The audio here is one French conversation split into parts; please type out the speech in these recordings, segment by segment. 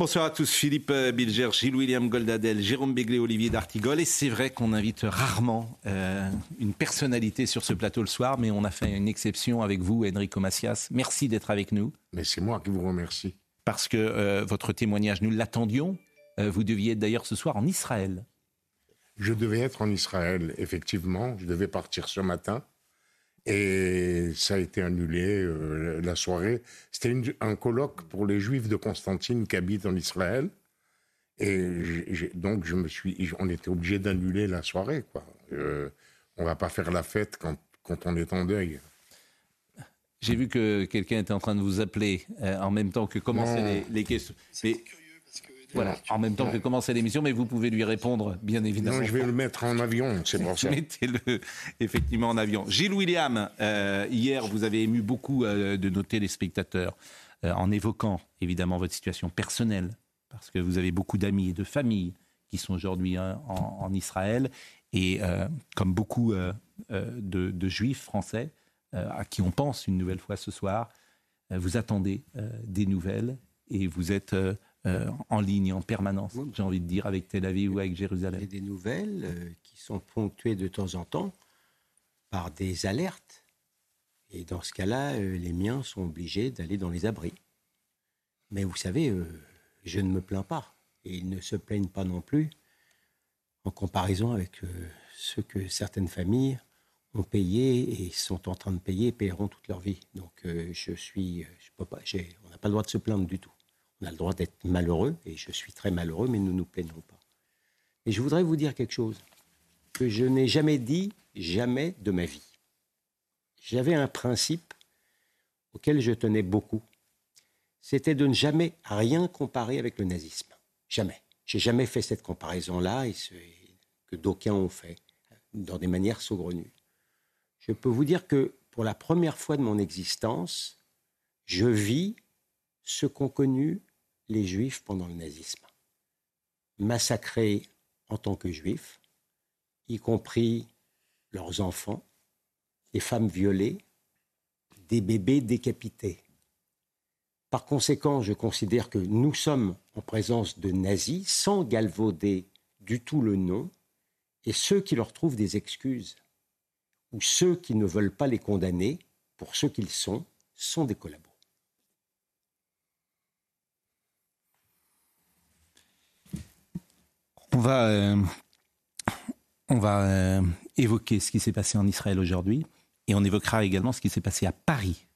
Bonsoir à tous, Philippe euh, Bilger, Gilles-William Goldadel, Jérôme Béglé, Olivier D'Artigol. Et c'est vrai qu'on invite rarement euh, une personnalité sur ce plateau le soir, mais on a fait une exception avec vous, Enrico Macias. Merci d'être avec nous. Mais c'est moi qui vous remercie. Parce que euh, votre témoignage, nous l'attendions. vous deviez être d'ailleurs ce soir en Israël. Je devais être en Israël, effectivement. Je devais partir ce matin. Et ça a été annulé euh, la soirée. C'était un colloque pour les Juifs de Constantine qui habitent en Israël. Et donc, je me suis, on était obligé d'annuler la soirée. Quoi. Euh, on va pas faire la fête quand, quand on est en deuil. J'ai vu que quelqu'un était en train de vous appeler euh, en même temps que commençaient les, les, questions. Voilà, en même temps que commencer l'émission, mais vous pouvez lui répondre, bien évidemment. Non, je vais le mettre en avion, c'est pour ça. Mettez-le effectivement en avion. Gilles William, euh, hier, vous avez ému beaucoup euh, de nos téléspectateurs euh, en évoquant évidemment votre situation personnelle, parce que vous avez beaucoup d'amis et de familles qui sont aujourd'hui hein, en, Israël, et comme beaucoup de, de, juifs français, à qui on pense une nouvelle fois ce soir, vous attendez des nouvelles et vous êtes euh, en ligne en permanence, j'ai envie de dire, avec Tel Aviv ou avec Jérusalem. Il y a des nouvelles euh, qui sont ponctuées de temps en temps par des alertes. Et dans ce cas-là, euh, les miens sont obligés d'aller dans les abris. Mais vous savez, je ne me plains pas. Et ils ne se plaignent pas non plus en comparaison avec ce que certaines familles ont payé et sont en train de payer et paieront toute leur vie. Donc je suis, je peux pas, on n'a pas le droit de se plaindre du tout. On a le droit d'être malheureux, et je suis très malheureux, mais nous ne nous plaignons pas. Et je voudrais vous dire quelque chose que je n'ai jamais dit, jamais de ma vie. J'avais un principe auquel je tenais beaucoup. C'était de ne jamais rien comparer avec le nazisme. Jamais. J'ai jamais fait cette comparaison-là, et que d'aucuns ont fait, dans des manières saugrenues. Je peux vous dire que pour la première fois de mon existence, je vis ce qu'ont connu les juifs pendant le nazisme. Massacrés en tant que juifs, y compris leurs enfants, des femmes violées, des bébés décapités. Par conséquent, je considère que nous sommes en présence de nazis sans galvauder du tout le nom, et ceux qui leur trouvent des excuses, ou ceux qui ne veulent pas les condamner pour ce qu'ils sont, sont des collaborateurs. On va, euh, on va euh, évoquer ce qui s'est passé en Israël aujourd'hui et on évoquera également ce qui s'est passé à Paris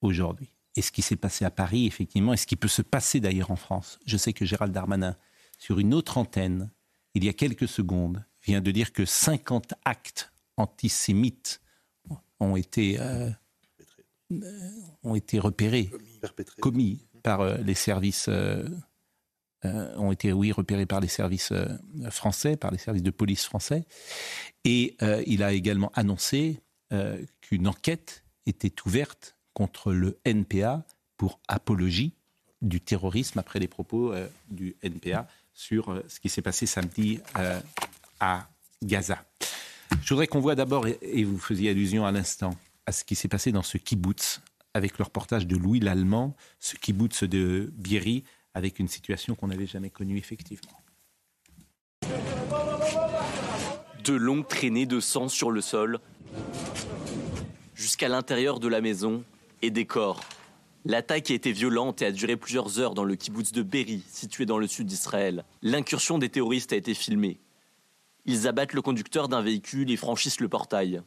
aujourd'hui. Et ce qui s'est passé à Paris, effectivement, et ce qui peut se passer d'ailleurs en France. Je sais que Gérald Darmanin, sur une autre antenne, il y a quelques secondes, vient de dire que 50 actes antisémites ont été, euh, ont été repérés, commis, par les services euh, ont été, oui, repérés par les services euh, français, par les services de police français. Et euh, il a également annoncé qu'une enquête était ouverte contre le NPA pour apologie du terrorisme après les propos du NPA sur ce qui s'est passé samedi à Gaza. Je voudrais qu'on voit d'abord, et vous faisiez allusion à l'instant, à ce qui s'est passé dans ce kibbutz, avec le reportage de Louis Lallemand, ce kibbutz de Bieri, avec une situation qu'on n'avait jamais connue effectivement. De longues traînées de sang sur le sol, jusqu'à l'intérieur de la maison, et des corps. L'attaque a été violente et a duré plusieurs heures dans le kibbutz de Berry, situé dans le sud d'Israël. L'incursion des terroristes a été filmée. Ils abattent le conducteur d'un véhicule et franchissent le portail.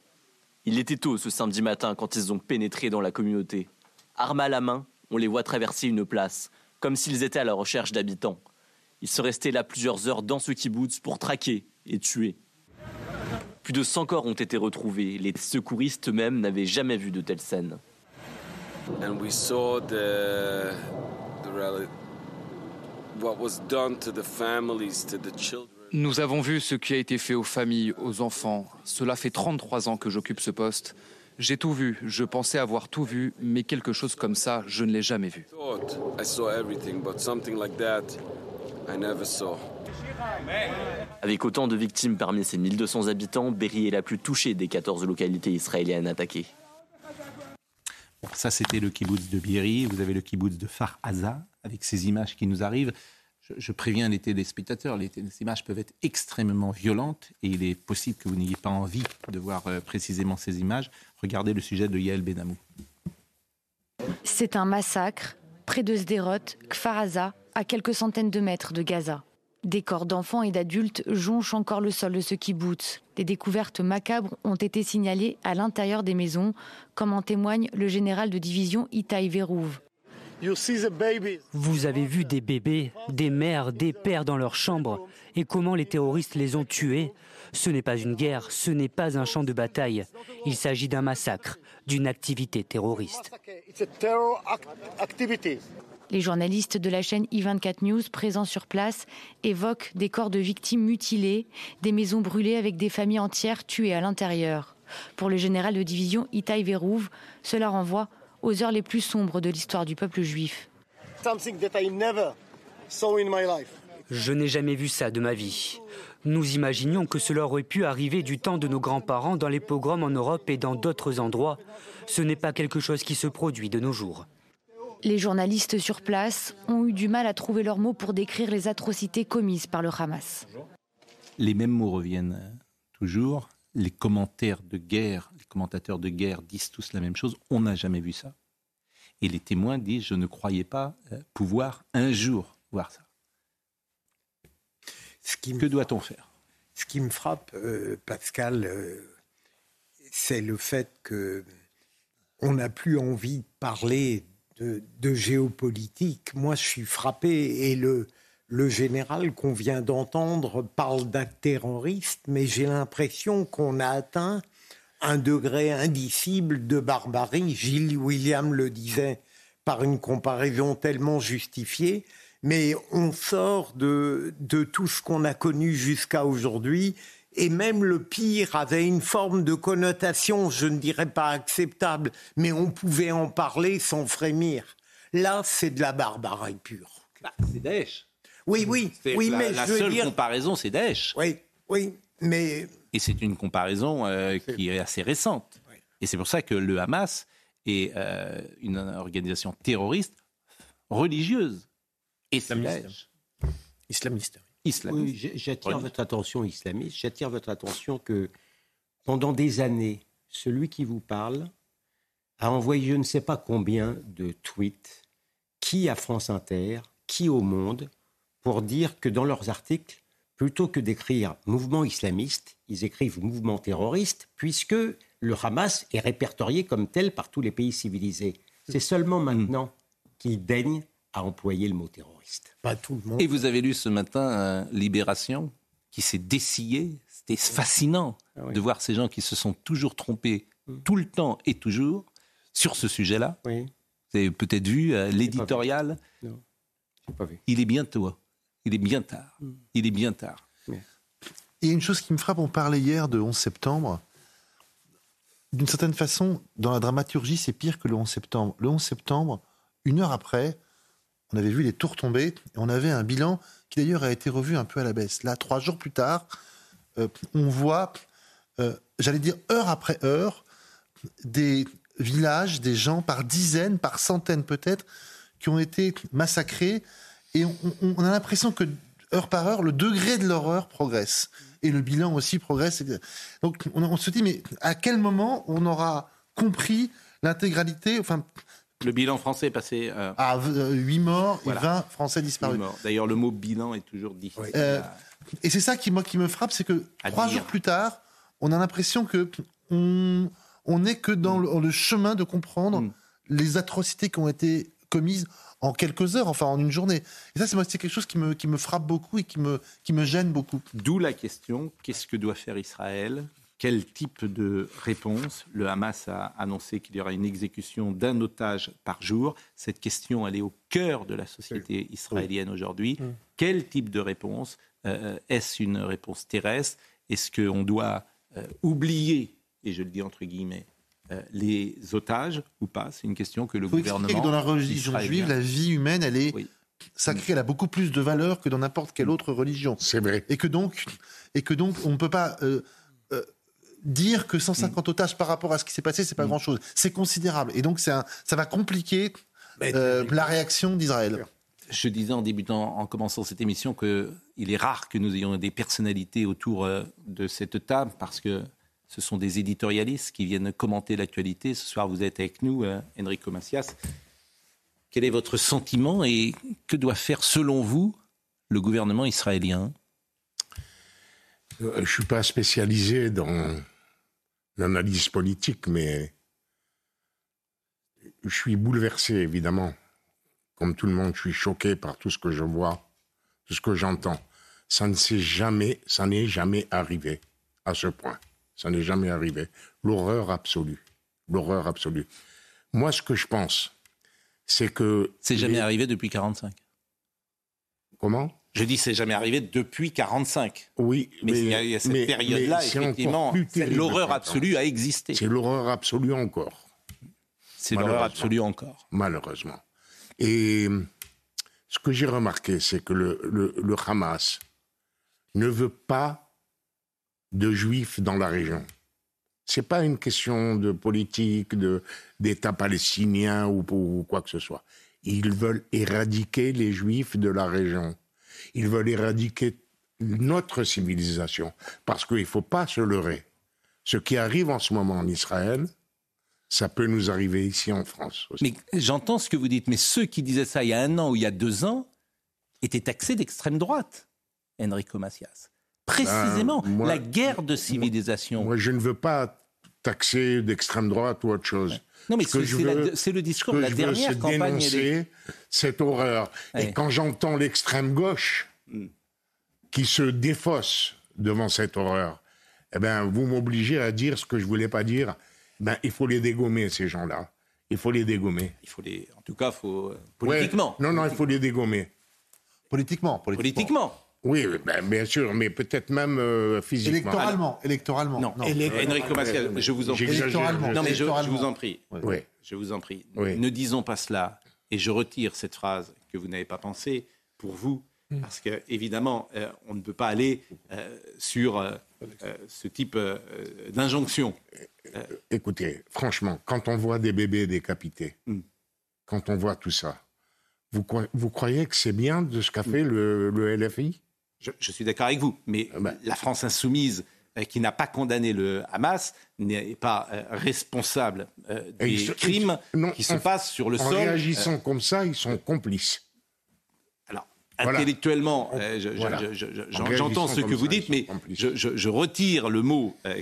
Il était tôt ce samedi matin quand ils ont pénétré dans la communauté. Armes à la main, on les voit traverser une place, comme s'ils étaient à la recherche d'habitants. Ils sont restés là plusieurs heures dans ce kibbutz pour traquer et tuer. Plus de 100 corps ont été retrouvés. Les secouristes eux-mêmes n'avaient jamais vu de telles scènes. Nous avons vu ce qui a été fait aux familles, aux enfants. Cela fait 33 ans que j'occupe ce poste. J'ai tout vu, je pensais avoir tout vu, mais quelque chose comme ça, je ne l'ai jamais vu. Avec autant de victimes parmi ses 1200 habitants, Berry est la plus touchée des 14 localités israéliennes attaquées. ça, c'était le kibbutz de Berry. Vous avez le kibbutz de Far Haza, avec ces images qui nous arrivent. je, préviens les téléspectateurs, les, les, images peuvent être extrêmement violentes et il est possible que vous n'ayez pas envie de voir euh, précisément ces images. Regardez le sujet de Yael Benamou. C'est un massacre près de Sderot, Kfaraza, à quelques centaines de mètres de Gaza. Des corps d'enfants et d'adultes jonchent encore le sol de ce kibbutz. Des découvertes macabres ont été signalées à l'intérieur des maisons, comme en témoigne le général de division Itaï Verouv. Vous avez vu des bébés, des mères, des pères dans leur chambre et comment les terroristes les ont tués? Ce n'est pas une guerre, ce n'est pas un champ de bataille. Il s'agit d'un massacre, d'une activité terroriste. Les journalistes de la chaîne i24 News présents sur place évoquent des corps de victimes mutilées, des maisons brûlées avec des familles entières tuées à l'intérieur. Pour le général de division Itaï Verouv, cela renvoie aux heures les plus sombres de l'histoire du peuple juif. Je n'ai jamais vu ça de ma vie. Nous imaginions que cela aurait pu arriver du temps de nos grands-parents dans les pogroms en Europe et dans d'autres endroits. Ce n'est pas quelque chose qui se produit de nos jours. Les journalistes sur place ont eu du mal à trouver leurs mots pour décrire les atrocités commises par le Hamas. Les mêmes mots reviennent toujours. Les commentaires de guerre, les commentateurs de guerre disent tous la même chose. On n'a jamais vu ça. Et les témoins disent je ne croyais pas euh, pouvoir un jour voir ça. que doit-on faire? Ce qui me frappe, euh, Pascal, c'est le fait que on n'a plus envie de parler de, géopolitique. Moi, je suis frappé et le, le général qu'on vient d'entendre parle d'actes terroristes, mais j'ai l'impression qu'on a atteint un degré indicible de barbarie. Gilles William le disait par une comparaison tellement justifiée, mais on sort de, tout ce qu'on a connu jusqu'à aujourd'hui et même le pire avait une forme de connotation, je ne dirais pas acceptable, mais on pouvait en parler sans frémir. Là, c'est de la barbarie pure. Bah, c'est. Oui, oui, oui, la, mais la je seule dire... comparaison, c'est Daesh. Oui, oui, mais et c'est une comparaison euh, qui est assez récente. Et c'est pour ça que le Hamas est euh, une organisation terroriste religieuse et islamiste. Islamiste. Oui, j'attire votre attention, islamiste, j'attire votre attention que pendant des années, celui qui vous parle a envoyé je ne sais pas combien de tweets, qui à France Inter, qui au Monde, pour dire que dans leurs articles, plutôt que d'écrire mouvement islamiste, ils écrivent mouvement terroriste, puisque le Hamas est répertorié comme tel par tous les pays civilisés. C'est seulement hmm. maintenant qu'ils daignent à employer le mot terroriste. Pas tout le monde. Et vous avez lu ce matin euh, Libération qui s'est dessillé. C'était fascinant ah de voir ces gens qui se sont toujours trompés mm. tout le temps et toujours sur ce sujet-là. Oui. Vous avez peut-être vu euh, l'éditorial. Non, pas vu. Il est bientôt. Il est bien tard. Mm. Il est bien tard. Il y a une chose qui me frappe, on parlait hier de 11 septembre. D'une certaine façon, dans la dramaturgie, c'est pire que le 11 septembre. Le 11 septembre, une heure après, on avait vu les tours tomber et on avait un bilan qui d'ailleurs a été revu un peu à la baisse. Là, trois jours plus tard, euh, on voit, euh, j'allais dire heure après heure, des villages, des gens par dizaines, par centaines peut-être, qui ont été massacrés. Et on, a l'impression que heure par heure, le degré de l'horreur progresse. Et le bilan aussi progresse. Donc on, on se dit, mais à quel moment on aura compris l'intégralité, enfin le bilan français est passé euh, à 8 euh, morts et 20 Français disparus. D'ailleurs, le mot bilan est toujours difficile. Euh, et c'est ça qui, moi, qui me frappe, c'est que trois jours plus tard, on a l'impression que on, on n'est que dans le, chemin de comprendre mm. les atrocités qui ont été commises en quelques heures, enfin en une journée. Et ça, c'est quelque chose qui me, qui me frappe beaucoup et qui me, qui me gêne beaucoup. D'où la question qu'est-ce que doit faire Israël? Quel type de réponse? Le Hamas a annoncé qu'il y aura une exécution d'un otage par jour. Cette question, elle est au cœur de la société israélienne aujourd'hui. Mm. Quel type de réponse euh, Est-ce une réponse terrestre? Est-ce qu'on doit euh, oublier, et je le dis entre guillemets, euh, les otages ou pas C'est une question que le gouvernement. Que dans la religion juive, la vie humaine, elle est sacrée, elle a beaucoup plus de valeur que dans n'importe quelle autre religion. C'est vrai. Et que donc, et que donc, on ne peut pas dire que 150 mm. otages par rapport à ce qui s'est passé, c'est pas mm. grand-chose. C'est considérable. Et donc, un, ça va compliquer euh, la réaction d'Israël. Je disais en débutant, en commençant cette émission, qu'il est rare que nous ayons des personnalités autour euh, de cette table parce que ce sont des éditorialistes qui viennent commenter l'actualité. Ce soir, vous êtes avec nous, euh, Enrico Macias. Quel est votre sentiment et que doit faire, selon vous, le gouvernement israélien? Euh, Je ne suis pas spécialisé dans l'analyse politique, mais je suis bouleversé, évidemment. Comme tout le monde, je suis choqué par tout ce que je vois, tout ce que j'entends. Ça ne s'est jamais, ça n'est jamais arrivé à ce point. Ça n'est jamais arrivé. L'horreur absolue. L'horreur absolue. Moi, ce que je pense, c'est que. C'est jamais arrivé depuis 45. Comment? Je dis c'est jamais arrivé depuis 45. Oui, mais, il y a, cette période-là, effectivement, l'horreur absolue a existé. C'est l'horreur absolue encore. C'est l'horreur absolue encore. Malheureusement. Et ce que j'ai remarqué, c'est que le, le, Hamas ne veut pas de juifs dans la région. C'est pas une question de politique, de, d'État palestinien ou, quoi que ce soit. Ils veulent éradiquer les juifs de la région. Ils veulent éradiquer notre civilisation. Parce qu'il ne faut pas se leurrer. Ce qui arrive en ce moment en Israël, ça peut nous arriver ici en France aussi. Mais j'entends ce que vous dites, mais ceux qui disaient ça il y a un an ou il y a deux ans étaient taxés d'extrême droite, Enrico Macias. Précisément, ben, la guerre de civilisation. Moi, je ne veux pas taxer d'extrême droite ou autre chose. Non, mais c'est le discours de la dernière veux, campagne. Dénoncer cette horreur. Et quand j'entends l'extrême gauche hmm. qui se défausse devant cette horreur, eh ben, vous m'obligez à dire ce que je voulais pas dire ben, il faut les dégommer, ces gens-là. Il faut les dégommer. Il faut les... En tout cas, faut... Euh, politiquement. Non, non, il faut les dégommer. Politiquement. Politiquement. Oui, ben, bien sûr, mais peut-être même euh, physiquement. Électoralement. Électoralement. Non, non. Enrico je vous en prie. Non, mais je, vous en prie. Oui. Je vous en prie. Ne disons pas cela. Et je retire cette phrase que vous n'avez pas pensée. Pour vous, Mm. Parce qu'évidemment, euh, on ne peut pas aller euh, sur euh, ce type d'injonction. Écoutez, franchement, quand on voit des bébés décapités, mm. quand on voit tout ça, vous, vous croyez que c'est bien de ce qu'a fait le, LFI je, suis d'accord avec vous, mais ah ben. la France insoumise qui n'a pas condamné le Hamas n'est pas responsable des crimes qui se passent sur le sol. En réagissant comme ça, ils sont complices intellectuellement, euh, j'entends ce que vous dites, mais je, retire le mot euh,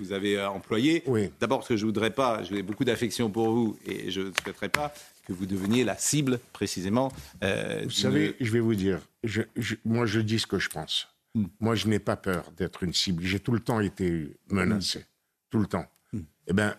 que euh, vous avez employé. D'abord parce que je voudrais pas, j'ai beaucoup d'affection pour vous et je ne souhaiterais pas que vous deveniez la cible précisément. vous savez, je vais vous dire, moi je dis ce que je pense. Hmm. Moi je n'ai pas peur d'être une cible. J'ai tout le temps été menacé, tout le temps. Hmm. Eh bien,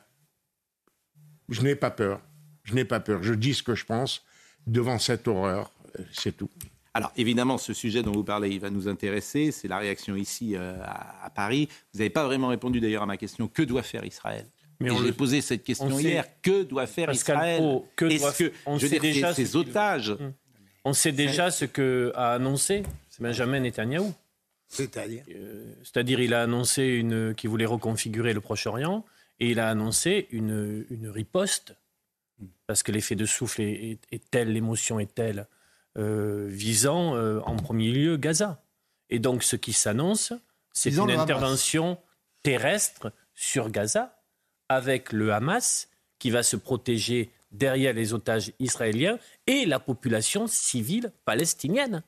je n'ai pas peur. Je n'ai pas peur. Je dis ce que je pense devant cette horreur c'est tout. Alors évidemment, ce sujet dont vous parlez, il va nous intéresser. C'est la réaction ici euh, à, Paris. Vous n'avez pas vraiment répondu d'ailleurs à ma question. Que doit faire Israël? J'ai posé cette question hier. que doit faire Israël? Est-ce que, on je sait déjà ces otages hum. On sait déjà ce que a annoncé Benjamin Netanyahou. C'est-à-dire? Euh, C'est-à-dire, il a annoncé une, qu'il voulait reconfigurer le Proche-Orient et il a annoncé une, une riposte hum. parce que l'effet de souffle est tel, l'émotion est telle euh, visant euh, en premier lieu Gaza. Et donc ce qui s'annonce, c'est une intervention terrestre sur Gaza avec le Hamas qui va se protéger derrière les otages israéliens et la population civile palestinienne.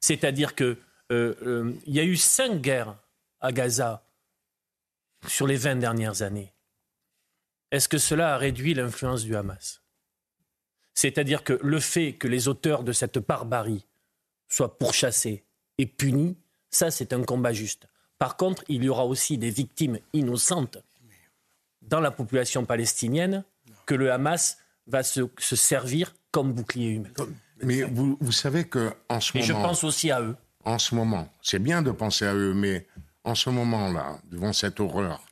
C'est-à-dire qu'il euh, y a eu cinq guerres à Gaza sur les 20 dernières années. Est-ce que cela a réduit l'influence du Hamas? C'est-à-dire que le fait que les auteurs de cette barbarie soient pourchassés et punis, ça c'est un combat juste. Par contre, il y aura aussi des victimes innocentes dans la population palestinienne que le Hamas va se, servir comme bouclier humain. Mais vous, savez que en ce moment... Et je pense aussi à eux. En ce moment, c'est bien de penser à eux, mais en ce moment-là, devant cette horreur,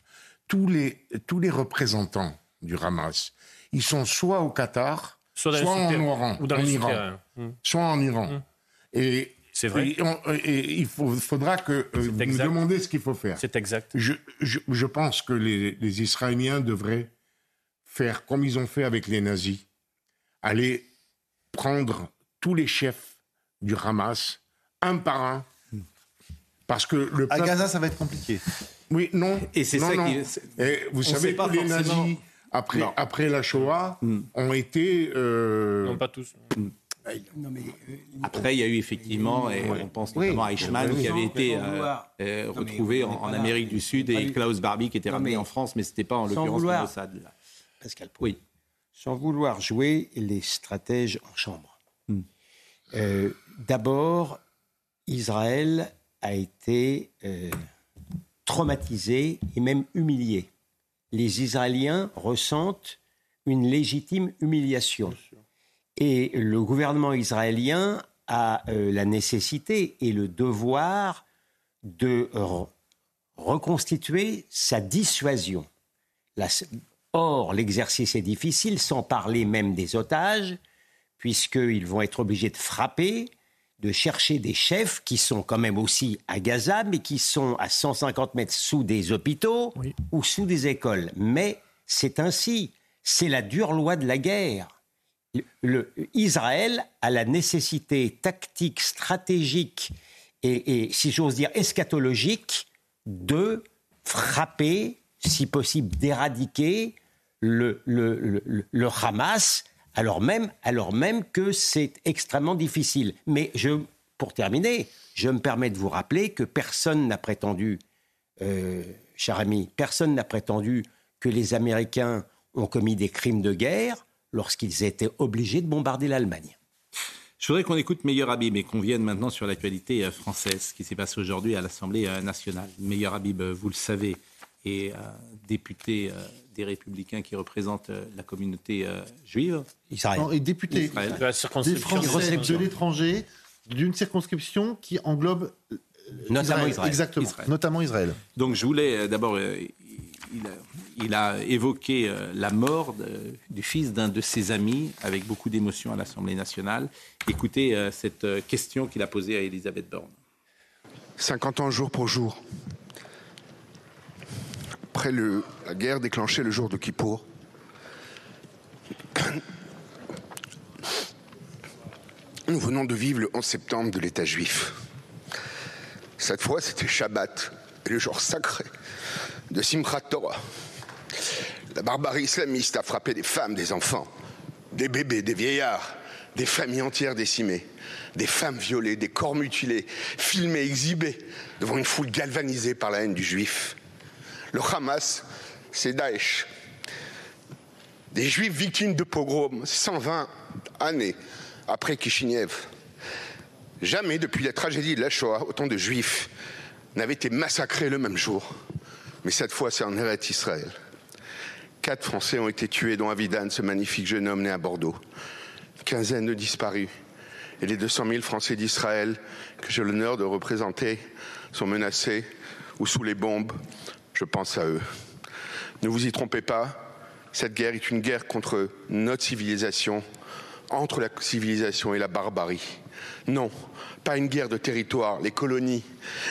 tous les, tous les représentants du Hamas, ils sont soit au Qatar, soit, en Iran, ou dans en Iran, soit en Iran. Et c'est vrai. Et, il faudra que euh, vous nous demandiez ce qu'il faut faire. C'est exact. Je, je, pense que les, les, Israéliens devraient faire comme ils ont fait avec les nazis, aller prendre tous les chefs du Hamas, un par un, parce que le À Gaza, ça va être compliqué. Oui, non. Et c'est ça non. qui- Et vous on savez pas que les forcément- nazis, après, Non. après la Shoah, Mm. ont été... euh, Non, pas tous. Non, mais, euh, Après, il y a eu effectivement, et on pense Oui. notamment à Eichmann, qui avait été euh, euh, retrouvé en. Amérique du Sud et. Klaus Barbie qui était Non, ramené en France, mais c'était pas en l'occurrence Mossad. Pascal. Oui. sans vouloir jouer les stratèges en chambre. Euh, D'abord, Israël a été euh, traumatisé et même humilié. Les Israéliens ressentent une légitime humiliation. Et le gouvernement israélien a euh, la nécessité et le devoir de re- reconstituer sa dissuasion. Or, l'exercice est difficile, sans parler même des otages, puisqu'ils vont être obligés de frapper, de chercher des chefs qui sont quand même aussi à Gaza, mais qui sont à 150 mètres sous des hôpitaux Oui. ou sous des écoles. Mais c'est ainsi, c'est la dure loi de la guerre. Le- le- Israël a la nécessité tactique, stratégique et, et, si j'ose dire, eschatologique de frapper, si possible d'éradiquer le, le, le- le- le Hamas, alors même, alors même que c'est extrêmement difficile. Mais pour terminer, je me permets de vous rappeler que personne n'a prétendu, euh, cher ami, personne n'a prétendu que les Américains ont commis des crimes de guerre lorsqu'ils étaient obligés de bombarder l'Allemagne. Je voudrais qu'on écoute Meilleur Habib et qu'on vienne maintenant sur l'actualité euh, française, qui s'est passé aujourd'hui à l'Assemblée euh, nationale. Meilleur Habib, vous le savez, est euh, député euh, des Républicains qui représente euh, la communauté euh, juive. Israël. Non, et député Israël. De la des circonscription. Français de l'étranger d'une circonscription qui englobe euh, Notamment Israël. Exactement, Israël. notamment Israël. Donc je voulais euh, d'abord, euh, il, a, il a évoqué euh, la mort de- du fils d'un de ses amis avec beaucoup d'émotion à l'Assemblée nationale. Écoutez euh, cette euh, question qu'il a posée à Elisabeth Borne. 50 ans jour pour jour. Après la guerre déclenchée le jour de Kippour, nous venons de vivre le 11 septembre de l'État juif. Cette fois, c'était Shabbat, et le jour sacré de Simchat Torah. La barbarie islamiste a frappé des femmes, des enfants, des bébés, des vieillards, des familles entières décimées, des femmes violées, des corps mutilés, filmés, exhibés devant une foule galvanisée par la haine du juif. Le Hamas, c'est Daesh. Des juifs victimes de pogroms 120 années après Kishinev. Jamais depuis la tragédie de la Shoah, autant de juifs n'avaient été massacrés le même jour. Mais cette fois, c'est en Eretz Israël. Quatre Français ont été tués, dont Avidan, ce magnifique jeune homme né à Bordeaux. Une quinzaine de disparus. Et les 200 000 Français d'Israël que j'ai l'honneur de représenter sont menacés ou sous les bombes. Je pense à eux. Ne vous y trompez pas, cette guerre est une guerre contre notre civilisation, entre la civilisation et la barbarie. Non, pas une guerre de territoire, les colonies,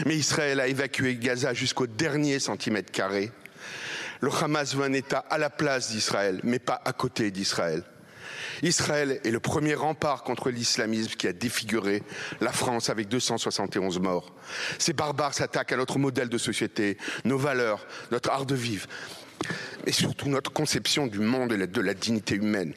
mais Israël a évacué Gaza jusqu'au dernier centimètre carré. Le Hamas veut un État à la place d'Israël, mais pas à côté d'Israël. Israël est le premier rempart contre l'islamisme qui a défiguré la France avec 271 morts. Ces barbares s'attaquent à notre modèle de société, nos valeurs, notre art de vivre, mais surtout notre conception du monde et de la dignité humaine.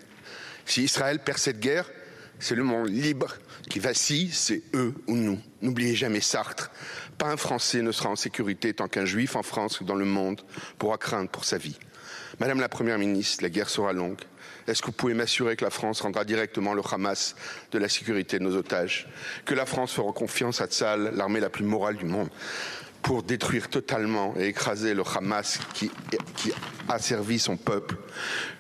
Si Israël perd cette guerre, c'est le monde libre qui vacille, c'est eux ou nous. N'oubliez jamais Sartre. Pas un Français ne sera en sécurité tant qu'un Juif en France ou dans le monde pourra craindre pour sa vie. Madame la Première ministre, la guerre sera longue. Est-ce que vous pouvez m'assurer que la France rendra directement le Hamas de la sécurité de nos otages? Que la France fera confiance à Tsal, l'armée la plus morale du monde, pour détruire totalement et écraser le Hamas qui, qui a servi son peuple?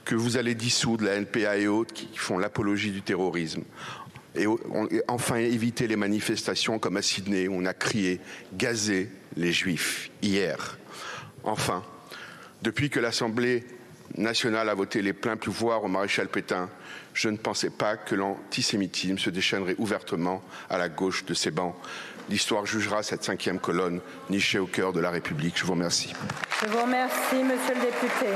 Que vous allez dissoudre la NPA et autres qui font l'apologie du terrorisme? Et, enfin éviter les manifestations comme à Sydney où on a crié, gazé les juifs hier. Enfin, depuis que l'Assemblée nationale a voté les pleins pouvoirs au maréchal Pétain, je ne pensais pas que l'antisémitisme se déchaînerait ouvertement à la gauche de ces bancs. L'histoire jugera cette cinquième colonne nichée au cœur de la République. Je vous remercie. Je vous remercie, monsieur le député.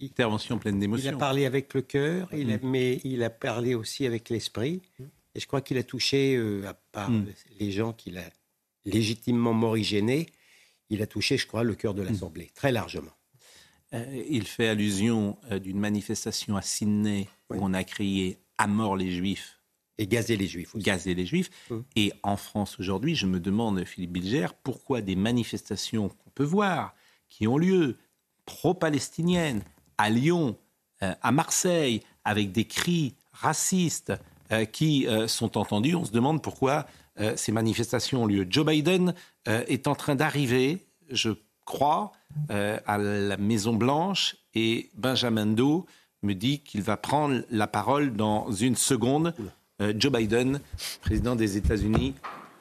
Intervention pleine il a d'émotion. parlé avec le cœur, Mm. mais il a parlé aussi avec l'esprit. Et je crois qu'il a touché, euh, à part Mm. les gens qu'il a légitimement morigénés, il a touché, je crois, le cœur de l'Assemblée, très largement. Euh, il fait allusion euh, d'une manifestation à Sydney où on a crié à mort les Juifs. Et gazer les Juifs aussi. Gazer les Juifs. Hum. Et en France aujourd'hui, je me demande, Philippe Bilger, pourquoi des manifestations qu'on peut voir, qui ont lieu, pro-palestiniennes, à Lyon, euh, à Marseille, avec des cris racistes qui sont entendus, on se demande pourquoi euh, ces manifestations ont lieu. Joe Biden euh, est en train d'arriver, je crois, euh, à la Maison Blanche et Benjamin Doe me dit qu'il va prendre la parole dans une seconde. Euh, Joe Biden, président des États-Unis,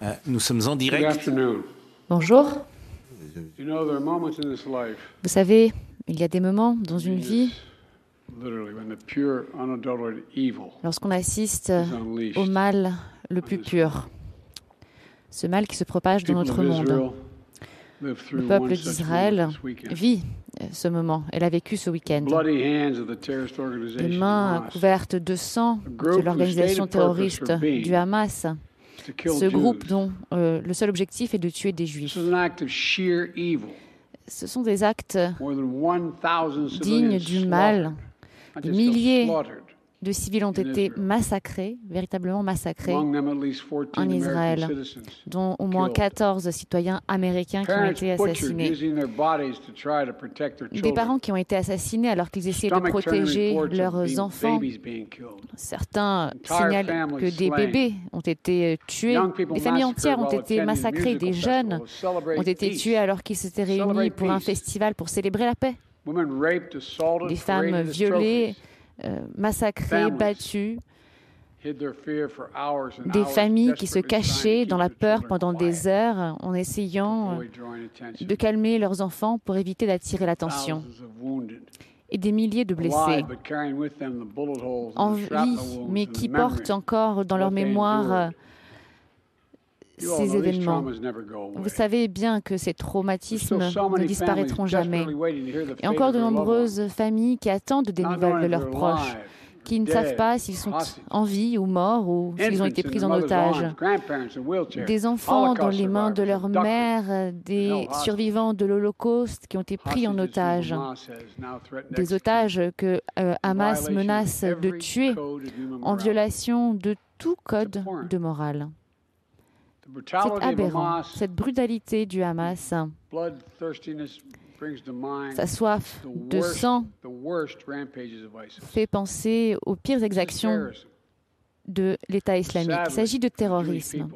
euh, nous sommes en Good direct. afternoon. Bonjour. You know, there are moments in this life, Vous savez, il y a des moments dans une vie literally, when the pure, unadulterated evil lorsqu'on assiste au mal le plus pur. Ce mal qui se propage dans notre monde. Le peuple d'Israël vit euh, ce moment. Elle a vécu ce week-end. Les mains couvertes de sang de l'organisation terroriste du Hamas. Ce groupe dont euh, le seul objectif est de tuer des juifs. Ce sont des actes More than 1000 dignes du mal. Des milliers. De civils ont été massacrés, véritablement massacrés, Among them, at least 14 en Israël, dont au moins killed. 14 citoyens américains qui ont été assassinés. Des parents qui ont été assassinés alors qu'ils essayaient de protéger leurs enfants. Certains signalent que des bébés ont été euh, tués, des familles entières ont été massacrées, des jeunes ont été tués alors qu'ils s'étaient réunis pour un festival pour célébrer la paix. Des femmes violées, euh, hours and des familles qui se cachaient dans la peur pendant des heures en essayant euh, de calmer leurs enfants pour éviter d'attirer l'attention. Et des milliers de blessés. En vie, mais qui portent encore dans leur mémoire ces événements. Vous savez bien que ces traumatismes ne disparaîtront jamais. Et encore de nombreuses familles qui attendent des nouvelles de leurs proches, qui ne savent pas s'ils sont en vie ou morts ou s'ils ont été pris en otage. Des enfants dans les mains de leur mère, des survivants de l'Holocauste qui ont été pris en otage, des otages que euh, Hamas menace de tuer en violation de tout code de morale. C'est aberrant. Cette brutalité du Hamas, sa soif de sang fait penser aux pires exactions de l'État islamique. Il s'agit de terrorisme.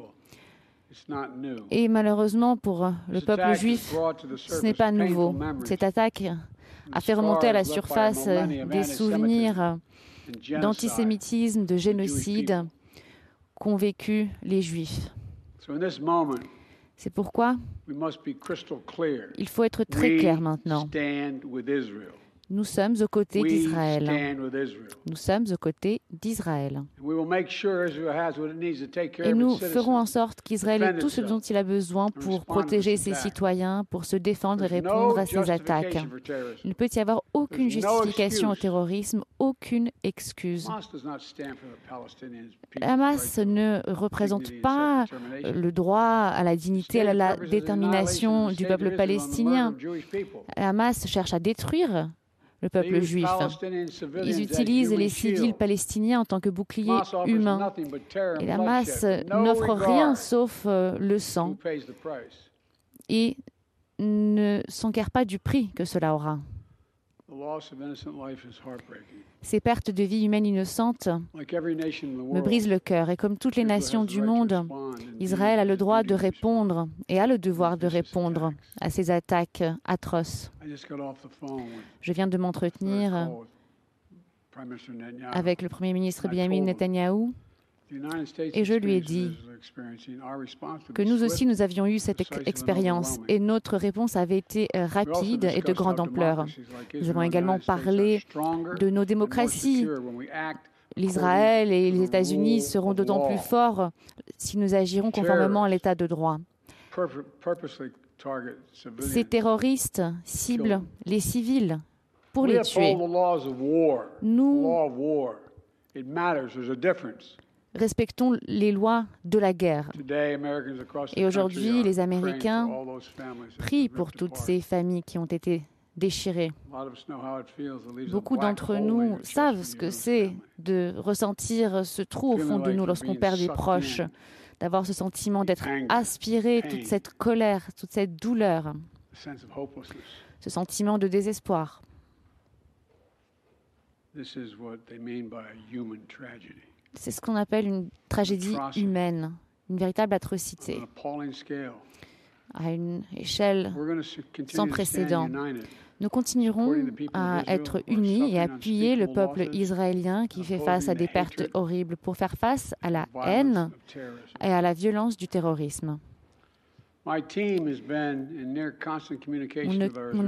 Et malheureusement pour le This peuple juif, ce n'est pas nouveau. Cette attaque a fait remonter à la surface of des souvenirs genocide. d'antisémitisme, de génocide qu'ont vécu les juifs. So in this moment, C'est pourquoi we must be crystal clear. il faut être très clair maintenant. Nous sommes aux côtés d'Israël. Nous sommes aux côtés d'Israël. And we will make sure Israel has what it needs to take care Et nous ferons en sorte qu'Israël ait tout ce dont il a besoin pour protéger ses citoyens, pour se défendre et répondre à ces attaques. Il ne peut y avoir aucune justification au terrorisme, aucune excuse. Hamas ne représente pas le droit à la dignité, à la détermination du peuple palestinien. Hamas cherche à détruire le peuple juif. Civilians Ils utilisent les civils palestiniens en tant que boucliers humains. Et Hamas bloodshed, no n'offre rien sauf euh, le sang et ne s'enquiert pas du prix que cela aura. Ces pertes de vie humaines innocentes me brisent le cœur. Et comme toutes les nations du monde, Israël a le droit de répondre et a le devoir de répondre à ces attaques atroces. Je viens de m'entretenir Netanyahu. avec le Premier ministre Benjamin Netanyahou States et je lui ai dit que nous aussi nous avions eu cette expérience et notre réponse avait été euh, rapide et de grande ampleur. Nous avons également parlé de nos démocraties. L'Israël et les États-Unis seront d'autant plus forts si nous agirons conformément à l'état de droit. Ces terroristes ciblent les civils pour les tuer. Nous respectons les lois de la guerre. Et aujourd'hui, les Américains prient pour toutes ces familles qui ont été déchirées. Beaucoup d'entre nous savent ce que c'est de ressentir ce trou au fond de nous lorsqu'on perd des proches, d'avoir ce sentiment d'être aspiré, toute cette colère, toute cette douleur, ce sentiment de désespoir. This is what they mean by a human tragedy. C'est ce qu'on appelle une tragédie humaine, une véritable atrocité, à une échelle sans précédent. Nous continuerons à être unis et appuyer le peuple israélien qui fait face à des pertes horribles pour faire face à la haine et à la violence du terrorisme. Mon,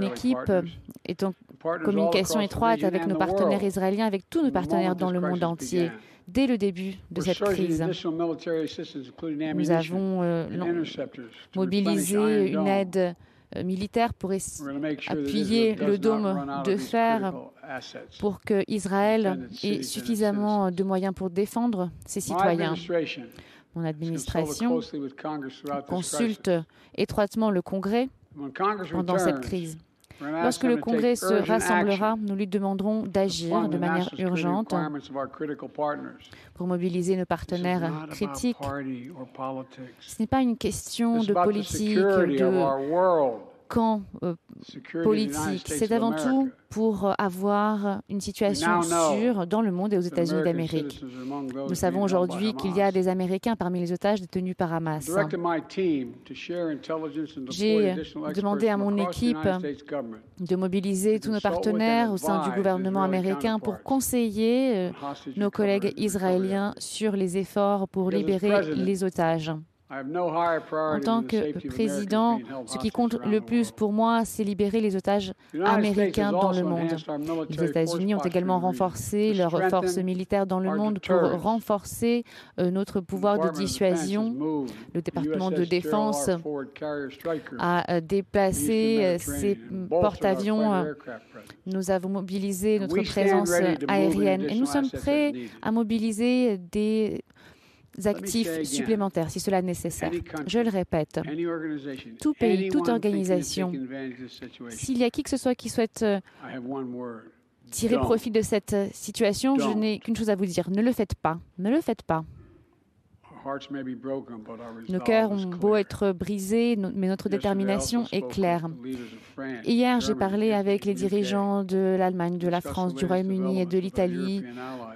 équipe partners. est en communication étroite avec nos partenaires israéliens, avec tous nos partenaires dans le monde entier, dès le début de cette crise. Nous avons euh, mobilisé une aide euh, militaire pour appuyer le dôme de fer pour que Israël ait suffisamment de moyens pour défendre ses citoyens. Mon administration consulte étroitement le Congrès pendant cette crise. Lorsque le Congrès se rassemblera, nous lui demanderons d'agir de manière urgente pour mobiliser nos partenaires critiques. Ce n'est pas une question de politique, de. Camp euh, politique. C'est avant tout pour euh, avoir une situation sûre dans le monde et aux États-Unis d'Amérique. Nous savons aujourd'hui qu'il y a des Américains parmi les otages détenus par Hamas. J'ai demandé à mon équipe de mobiliser tous nos partenaires au sein du gouvernement américain pour conseiller euh, nos collègues israéliens sur les efforts pour libérer les otages. En tant que président, ce qui compte le plus pour moi, c'est libérer les otages américains dans le monde. Les États-Unis ont également renforcé leurs forces militaires dans le monde pour renforcer euh, notre pouvoir de dissuasion. Le département de défense a euh, déplacé ses porte-avions. euh, Nous avons mobilisé notre présence aérienne et nous sommes prêts à mobiliser des actifs supplémentaires si cela est nécessaire. Je le répète, tout pays, toute organisation, s'il y a qui que ce soit qui souhaite euh, tirer profit de cette euh, situation, je n'ai qu'une chose à vous dire, ne le faites pas, ne le faites pas. Nos cœurs ont beau être brisés, mais notre détermination est claire. Hier, j'ai parlé avec les dirigeants de l'Allemagne, de la France, du Royaume-Uni et de l'Italie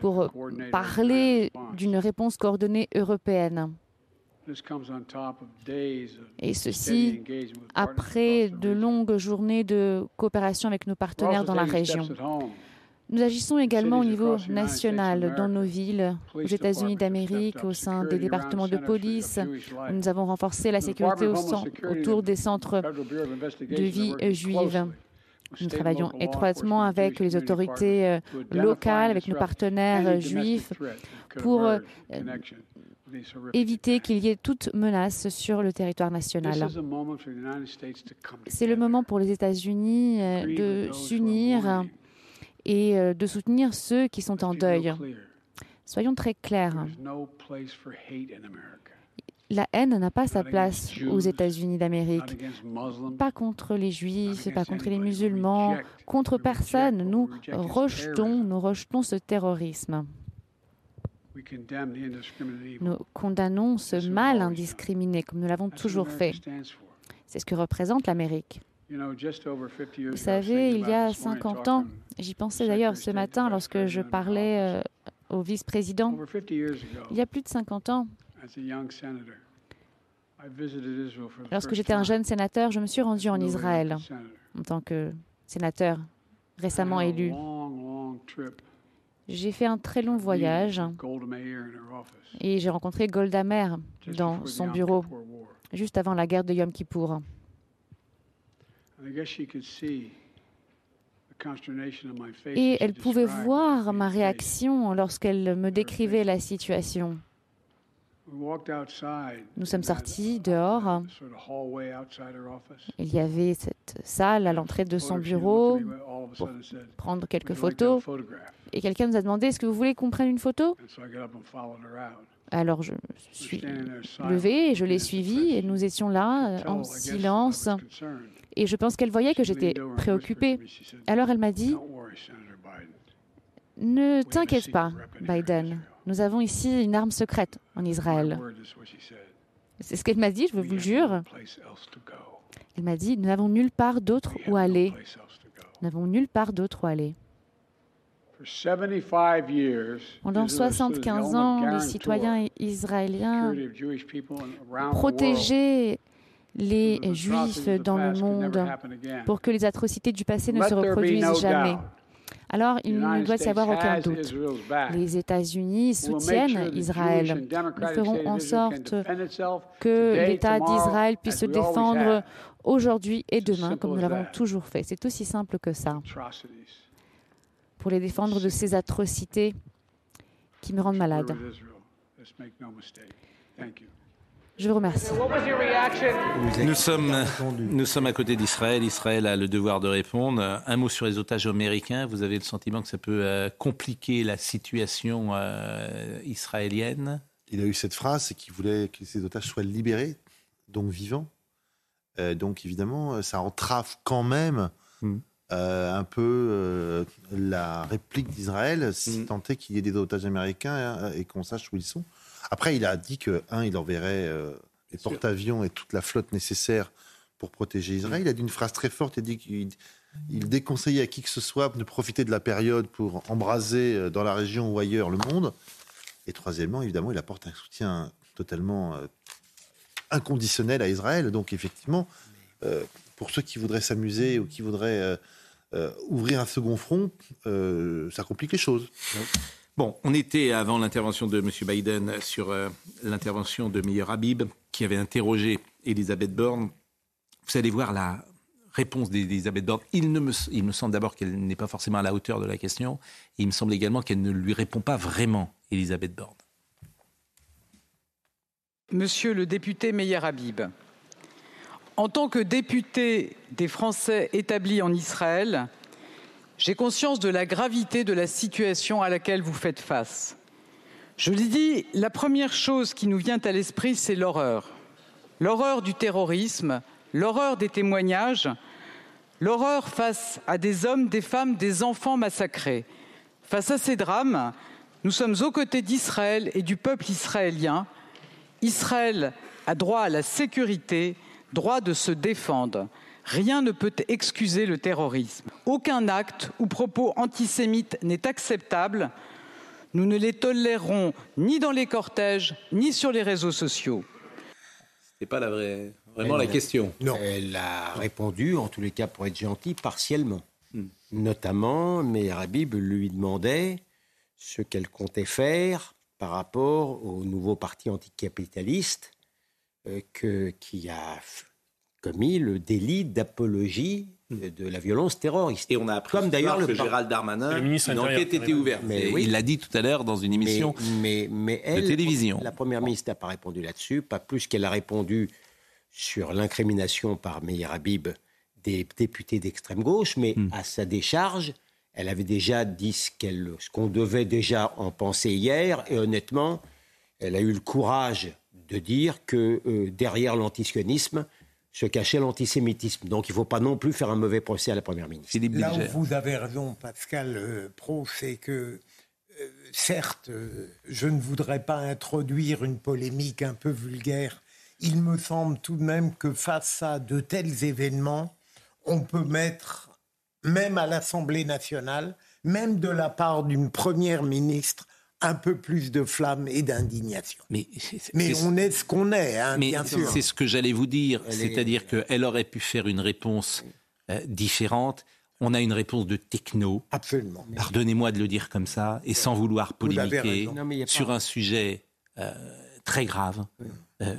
pour parler d'une réponse coordonnée européenne. Et ceci après de longues journées de coopération avec nos partenaires dans la région. Nous agissons également au niveau national, dans nos villes, aux États-Unis d'Amérique, au sein des départements de police. Nous avons renforcé la sécurité au autour des centres de vie juive. Nous travaillons étroitement avec les autorités euh, locales, avec nos partenaires euh, juifs, pour euh, éviter qu'il y ait toute menace sur le territoire national. C'est le moment pour les États-Unis de s'unir. Et euh, de soutenir ceux qui sont en deuil. Soyons très clairs. La haine n'a pas sa place aux États-Unis d'Amérique. Pas contre les juifs, pas contre les musulmans, contre personne. Nous rejetons, nous rejetons ce terrorisme. Nous condamnons ce mal indiscriminé, comme nous l'avons toujours fait. C'est ce que représente l'Amérique. You know, just over 50 years Vous savez, il y a this morning 50 ans, j'y pensais d'ailleurs ce matin lorsque je parlais euh, au vice-président. Over 50 years ago, Il y a plus de 50 ans, as a young senator, I visited Israel for the lorsque j'étais un jeune sénateur, je me suis rendu en Israël en tant que sénateur récemment élu. J'ai fait un très long voyage et j'ai rencontré Golda Meir dans son bureau juste avant la guerre de Yom Kippour. Et she elle pouvait voir ma face. réaction lorsqu'elle me décrivait la situation. Nous sommes sortis uh, dehors. Il y avait cette salle à l'entrée de son bureau. pour prendre quelques photos? Et quelqu'un nous a demandé est-ce que vous voulez qu'on prenne une photo? Alors je me suis levée et je l'ai suivie et nous étions là euh, en silence. Et je pense qu'elle voyait que j'étais préoccupée. Alors elle m'a dit Ne t'inquiète pas, Biden. Nous avons ici une arme secrète en Israël. C'est ce qu'elle m'a dit, je vous le jure. Elle m'a dit, nous n'avons nulle part d'autre où aller. Nous n'avons nulle part d'autre où aller. Pendant 75 ans, les citoyens israéliens protégeaient les juifs dans le monde pour que les atrocités du passé ne se reproduisent jamais. Alors, il ne doit y avoir aucun doute. Les États-Unis soutiennent Israël. Nous ferons en sorte que l'État d'Israël puisse se défendre aujourd'hui et demain, comme nous l'avons toujours fait. C'est aussi simple que ça. Pour les défendre de ces atrocités qui me rendent malade. Je vous remercie. Nous sommes, nous sommes à côté d'Israël. Israël a le devoir de répondre. Un mot sur les otages américains. Vous avez le sentiment que ça peut euh, compliquer la situation euh, israélienne? Il a eu cette phrase, c'est qu'il voulait que ces otages soient libérés, donc vivants. Euh, donc évidemment, ça entrave quand même hmm. un peu la réplique d'Israël, si hmm. tant est qu'il y ait des otages américains hein, et qu'on sache où ils sont. Après, il a dit que, un, il enverrait euh, les porte-avions et toute la flotte nécessaire pour protéger Israël. Il a dit une phrase très forte, il a dit qu'il il déconseillait à qui que ce soit de profiter de la période pour embraser euh, dans la région ou ailleurs le monde. Et troisièmement, évidemment, il apporte un soutien totalement euh, inconditionnel à Israël. Donc effectivement, pour ceux qui voudraient s'amuser ou qui voudraient ouvrir un second front, ça complique les choses. Bon, on était avant l'intervention de M. Biden sur euh, l'intervention de Meyer Habib, qui avait interrogé Elisabeth Borne. Vous allez voir la réponse d'Elisabeth Borne. Il, me, il me semble d'abord qu'elle n'est pas forcément à la hauteur de la question. il me semble également qu'elle ne lui répond pas vraiment, Elisabeth Borne. Monsieur le député Meyer Habib, en tant que député des Français établis en Israël, j'ai conscience de la gravité de la situation à laquelle vous faites face. Je l'ai dit, la première chose qui nous vient à l'esprit, c'est l'horreur. L'horreur du terrorisme, l'horreur des témoignages, l'horreur face à des hommes, des femmes, des enfants massacrés. Face à ces drames, nous sommes aux côtés d'Israël et du peuple israélien. Israël a droit à la sécurité, droit de se défendre. Rien ne peut excuser le terrorisme. Aucun acte ou propos antisémite n'est acceptable. Nous ne les tolérerons ni dans les cortèges, ni sur les réseaux sociaux. Ce n'est pas la vraie, vraiment la question. Non. Elle a répondu, en tous les cas pour être gentille, partiellement. Hmm. Notamment, mais Habib lui demandait ce qu'elle comptait faire par rapport au nouveau parti anticapitaliste que, qui a commis le délit d'apologie de la violence terroriste. Et on a appris comme d'ailleurs que Gérald Darmanin, une enquête était ouverte. Mais Il l'a dit tout à l'heure dans une émission mais, mais, de télévision. La première ministre n'a pas répondu là-dessus, pas plus qu'elle a répondu sur l'incrimination par Meir Habib des députés d'extrême gauche, mais hmm. à sa décharge, elle avait déjà dit ce qu'on devait déjà en penser hier, et honnêtement, elle a eu le courage de dire que euh, derrière l'antisionisme, se cachait l'antisémitisme. Donc il ne faut pas non plus faire un mauvais procès à la Première ministre. Là où vous avez raison, Pascal euh, Pro, c'est que, euh, certes, euh, je ne voudrais pas introduire une polémique un peu vulgaire. Il me semble tout de même que face à de tels événements, on peut mettre, même à l'Assemblée nationale, même de la part d'une première ministre, un peu plus de flamme et d'indignation. Mais, on est ce qu'on est, hein, bien sûr. C'est ce que j'allais vous dire, c'est-à-dire qu'elle aurait pu faire une réponse euh, différente. On a une réponse de techno. Absolument. Pardonnez-moi de le dire comme ça, et sans vouloir polémiquer sur un sujet euh, très grave, euh,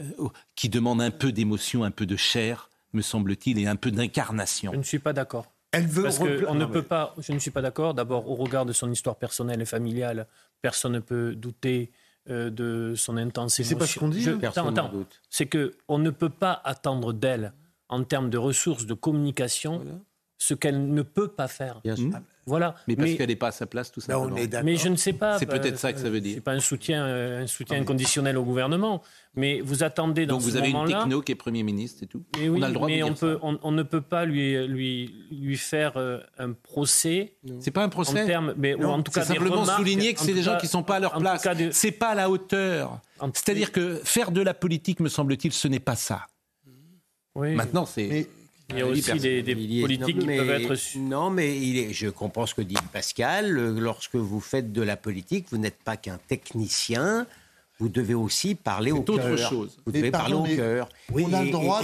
qui demande un peu d'émotion, un peu de chair, me semble-t-il, et un peu d'incarnation. Je ne suis pas d'accord. Elle veut Parce que on ne peut pas, je ne suis pas d'accord. D'abord, au regard de son histoire personnelle et familiale, personne ne peut douter euh, de son intense C'est pas ce qu'on dit. Je, doute. C'est que on ne peut pas attendre d'elle, en termes de ressources de communication, ce qu'elle ne peut pas faire. Bien sûr. Voilà. Mais parce qu'elle n'est pas à sa place, tout simplement. mais je ne sais pas. C'est bah, peut-être ça que ça veut dire. C'est pas un soutien, euh, un soutien inconditionnel au gouvernement, mais vous attendez dans Donc vous avez une techno qui est Premier ministre et tout Mais oui, On a le droit mais de on, dire peut, ça. on, on ne peut pas lui, lui, lui faire euh, un procès. C'est pas un procès. En termes, mais, ou en tout cas simplement remarques, souligner que c'est des gens qui sont pas à leur place. de- C'est pas à la hauteur. C'est-à-dire que faire de la politique, me semble-t-il, ce n'est pas ça. Oui. Maintenant, c'est. Il y a aussi des, politiques non, qui mais- peuvent être su- Non, mais il est- je comprends ce que dit Pascal. Euh, Lorsque vous faites de la politique, vous n'êtes pas qu'un technicien. Vous devez aussi parler au cœur. chose. Vous devez parler au cœur. on a le droit-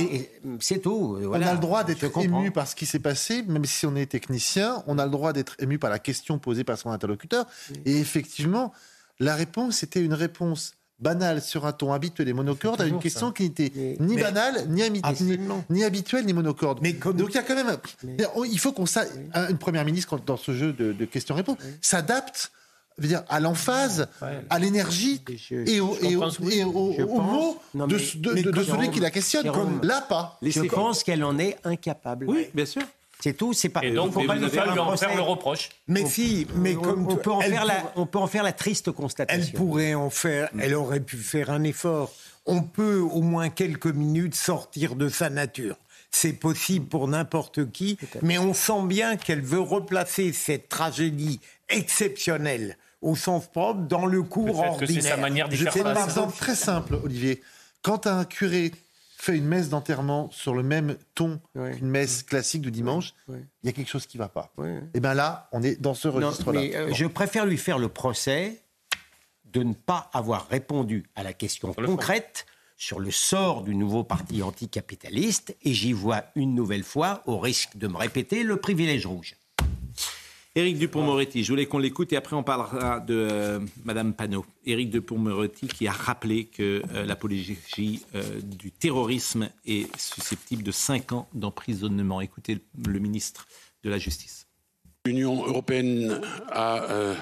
C'est tout. Voilà. on a le droit d'être ému par ce qui s'est passé, même si on est technicien. On a le droit d'être ému par la question posée par son interlocuteur. Et effectivement, la réponse était une réponse banale sur un ton habituel et monocorde à une question ça. qui n'était ni Mais- banale, ni, ami- ni, ni habituelle, ni monocorde. Donc il y a quand même. Il faut qu'on une première ministre dans ce jeu de, de questions-réponses s'adapte. dire, à l'emphase, à l'énergie et au, et au- pense, oui. et au- Je au pense. mot Non, de, mais- de- mais de- de comme- celui qui la questionne. Jérôme, Là, pas. Je pense qu'elle en est incapable. Oui, bien sûr. C'est tout. C'est pas. Et donc, faut pas lui faire lui en faire le reproche. Mais On- si, mais on, comme on peut en faire la, pour- on peut en faire la triste constatation. Elle pourrait en faire, elle aurait pu faire un effort. On peut au moins quelques minutes sortir de sa nature. C'est possible pour n'importe qui, mais on sent bien qu'elle veut replacer cette tragédie exceptionnelle au sens propre dans le cours que ordinaire. c'est sa manière d'y Je fais un exemple très simple, Olivier. Quand un curé fait une messe d'enterrement sur le même ton qu'une messe classique du dimanche, il y a quelque chose qui ne va pas. Et bien là, on est dans ce registre-là. euh, je préfère lui faire le procès de ne pas avoir répondu à la question concrète sur le sort du nouveau parti anticapitaliste, et j'y vois une nouvelle fois, au risque de me répéter, le privilège rouge. Éric Dupont-Moretti, je voulais qu'on l'écoute et après on parlera de euh, Madame Panot. Éric Dupont-Moretti qui a rappelé que euh, l'apologie euh, du terrorisme est susceptible de 5 ans d'emprisonnement. Écoutez le, le ministre de la Justice. L'Union européenne a euh,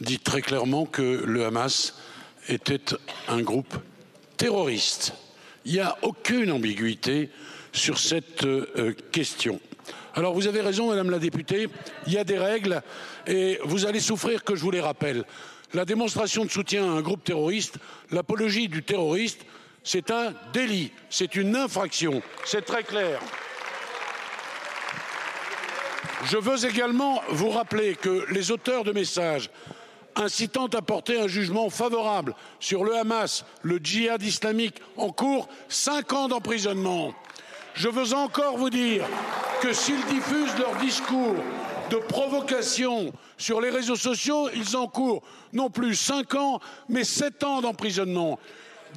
dit très clairement que le Hamas était un groupe terroriste. Il n'y a aucune ambiguïté sur cette euh, question. Alors vous avez raison, Madame la députée, il y a des règles et vous allez souffrir que je vous les rappelle. La démonstration de soutien à un groupe terroriste, l'apologie du terroriste, c'est un délit, c'est une infraction, c'est très clair. Je veux également vous rappeler que les auteurs de messages incitant à porter un jugement favorable sur le Hamas, le djihad islamique en cours, cinq ans d'emprisonnement. Je veux encore vous dire que s'ils diffusent leur discours de provocation sur les réseaux sociaux, ils encourent non plus cinq ans, mais sept ans d'emprisonnement.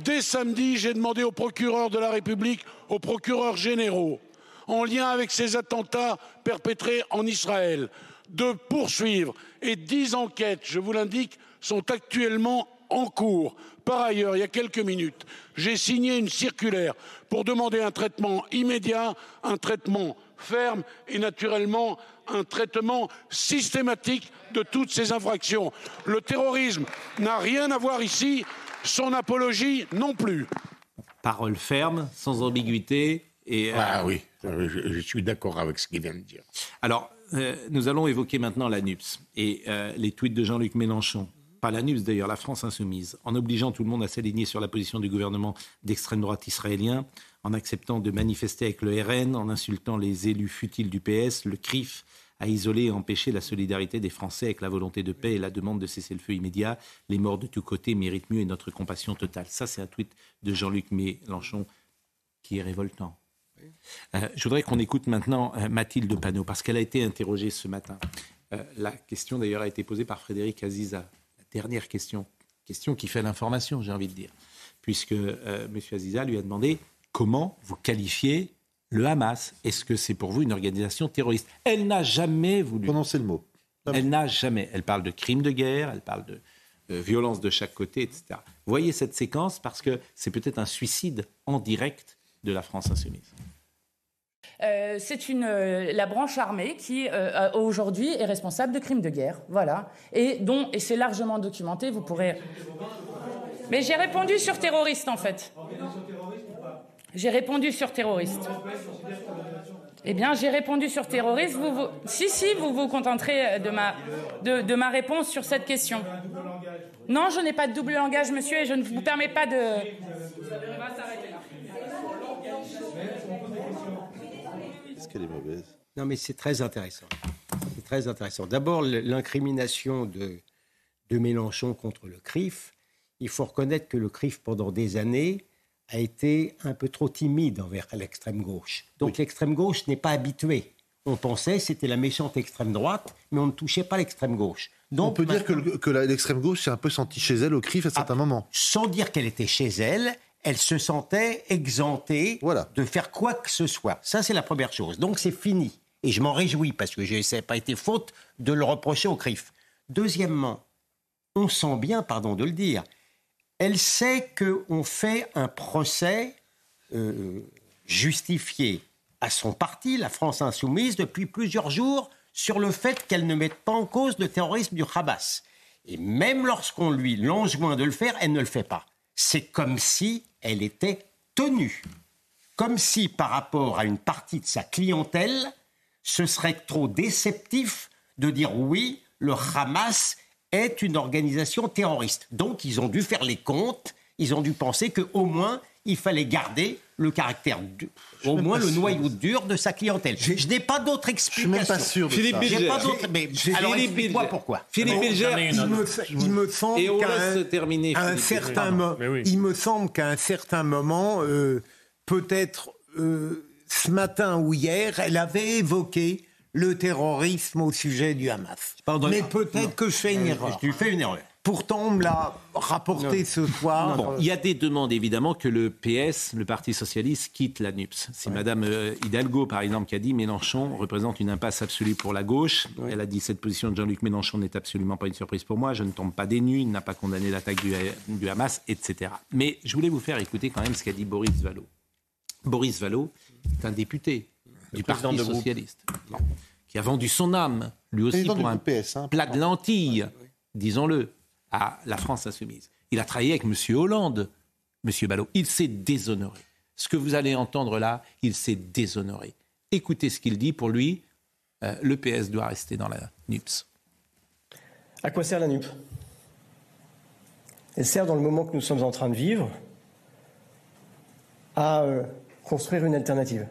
Dès samedi, j'ai demandé au procureur de la République, aux procureurs généraux, en lien avec ces attentats perpétrés en Israël, de poursuivre et dix enquêtes, je vous l'indique, sont actuellement en cours. Par ailleurs, il y a quelques minutes, j'ai signé une circulaire pour demander un traitement immédiat, un traitement ferme et naturellement un traitement systématique de toutes ces infractions. Le terrorisme n'a rien à voir ici, son apologie non plus. Parole ferme, sans ambiguïté. Et, euh, Ah oui, euh, je, je suis d'accord avec ce qu'il vient de dire. Alors, euh, nous allons évoquer maintenant la NUPS et euh, les tweets de Jean-Luc Mélenchon. Pas la NUPS d'ailleurs, la France insoumise, en obligeant tout le monde à s'aligner sur la position du gouvernement d'extrême droite israélien, en acceptant de manifester avec le RN, en insultant les élus futiles du PS, le CRIF a isolé et empêché la solidarité des Français avec la volonté de paix et la demande de cesser le feu immédiat. Les morts de tous côtés méritent mieux et notre compassion totale. Ça, c'est un tweet de Jean-Luc Mélenchon qui est révoltant. Euh, je voudrais qu'on écoute maintenant euh, Mathilde Panot, parce qu'elle a été interrogée ce matin. Euh, la question d'ailleurs a été posée par Frédéric Aziza. Dernière question, question qui fait l'information, j'ai envie de dire, puisque euh, M. Aziza lui a demandé comment vous qualifiez le Hamas. Est-ce que c'est pour vous une organisation terroriste? Elle n'a jamais voulu. Prononcer le mot. Elle n'a jamais. Elle parle de crimes de guerre, elle parle de euh, violence de chaque côté, etc. Voyez cette séquence parce que c'est peut-être un suicide en direct de la France insoumise. Euh, c'est une euh, la branche armée qui euh, aujourd'hui est responsable de crimes de guerre, voilà, et dont c'est largement documenté. Vous pourrez. Mais j'ai répondu sur terroriste en fait. J'ai répondu sur terroriste. Eh bien, j'ai répondu sur terroriste. Vous. Si, si, vous vous contenterez de, de ma réponse sur cette question. Non, je n'ai pas de double langage, monsieur, et je ne vous permets pas de. Qu'elle est mauvaise Non, mais c'est très intéressant. C'est très intéressant. D'abord, l'incrimination de, de Mélenchon contre le CRIF. Il faut reconnaître que le CRIF, pendant des années, a été un peu trop timide envers l'extrême gauche. Donc l'extrême gauche n'est pas habituée. On pensait que c'était la méchante extrême droite, mais on ne touchait pas l'extrême gauche. Donc, On peut dire que, l'extrême gauche s'est un peu sentie chez elle au CRIF à certains moments. sans dire qu'elle était chez elle, elle se sentait exemptée de faire quoi que ce soit. Ça, c'est la première chose. Donc, c'est fini. Et je m'en réjouis parce que je- ça n'a pas été faute de le reprocher au CRIF. Deuxièmement, on sent bien, pardon de le dire, elle sait qu'on fait un procès euh, justifié à son parti, la France insoumise, depuis plusieurs jours sur le fait qu'elle ne mette pas en cause le terrorisme du Hamas. Et même lorsqu'on lui l'enjoint de le faire, elle ne le fait pas. C'est comme si elle était tenue. Comme si par rapport à une partie de sa clientèle, ce serait trop déceptif de dire oui, le Hamas est une organisation terroriste. Donc ils ont dû faire les comptes, ils ont dû penser qu'au moins il fallait garder le caractère, du- au moins le sûr noyau dur de sa clientèle. Je n'ai pas d'autre explication. même pas sûr de Philippe Bilger. pas d'autre. Mais alors Philippe pourquoi. Philippe Bilger, il, me, il me semble Et on terminer, un certain mo- oui. il me semble qu'à un certain moment, euh, peut-être euh, ce matin ou hier, elle avait évoqué le terrorisme au sujet du Hamas. Mais peut-être que je fais une Euh, erreur. Tu fais une erreur. Pourtant, on me l'a rapporté ce soir. Bon, il y a des demandes évidemment que le PS, le Parti socialiste, quitte la NUPS. C'est Madame euh, Hidalgo, par exemple, qui a dit Mélenchon représente une impasse absolue pour la gauche. Elle a dit cette position de Jean-Luc Mélenchon n'est absolument pas une surprise pour moi. Je ne tombe pas des nues. Il n'a pas condamné l'attaque du, du Hamas, etc. Mais je voulais vous faire écouter quand même ce qu'a dit Boris Vallot. Boris Vallot est un député du Parti de socialiste qui a vendu son âme, lui aussi, pour un PS, hein, plat de lentilles, disons-le, à la France insoumise. Il a travaillé avec M. Hollande, M. Ballot. Il s'est déshonoré. Ce que vous allez entendre là, il s'est déshonoré. Écoutez ce qu'il dit. Pour lui, euh, le PS doit rester dans la NUPS. À quoi sert la NUP Elle sert dans le moment que nous sommes en train de vivre à euh, construire une alternative.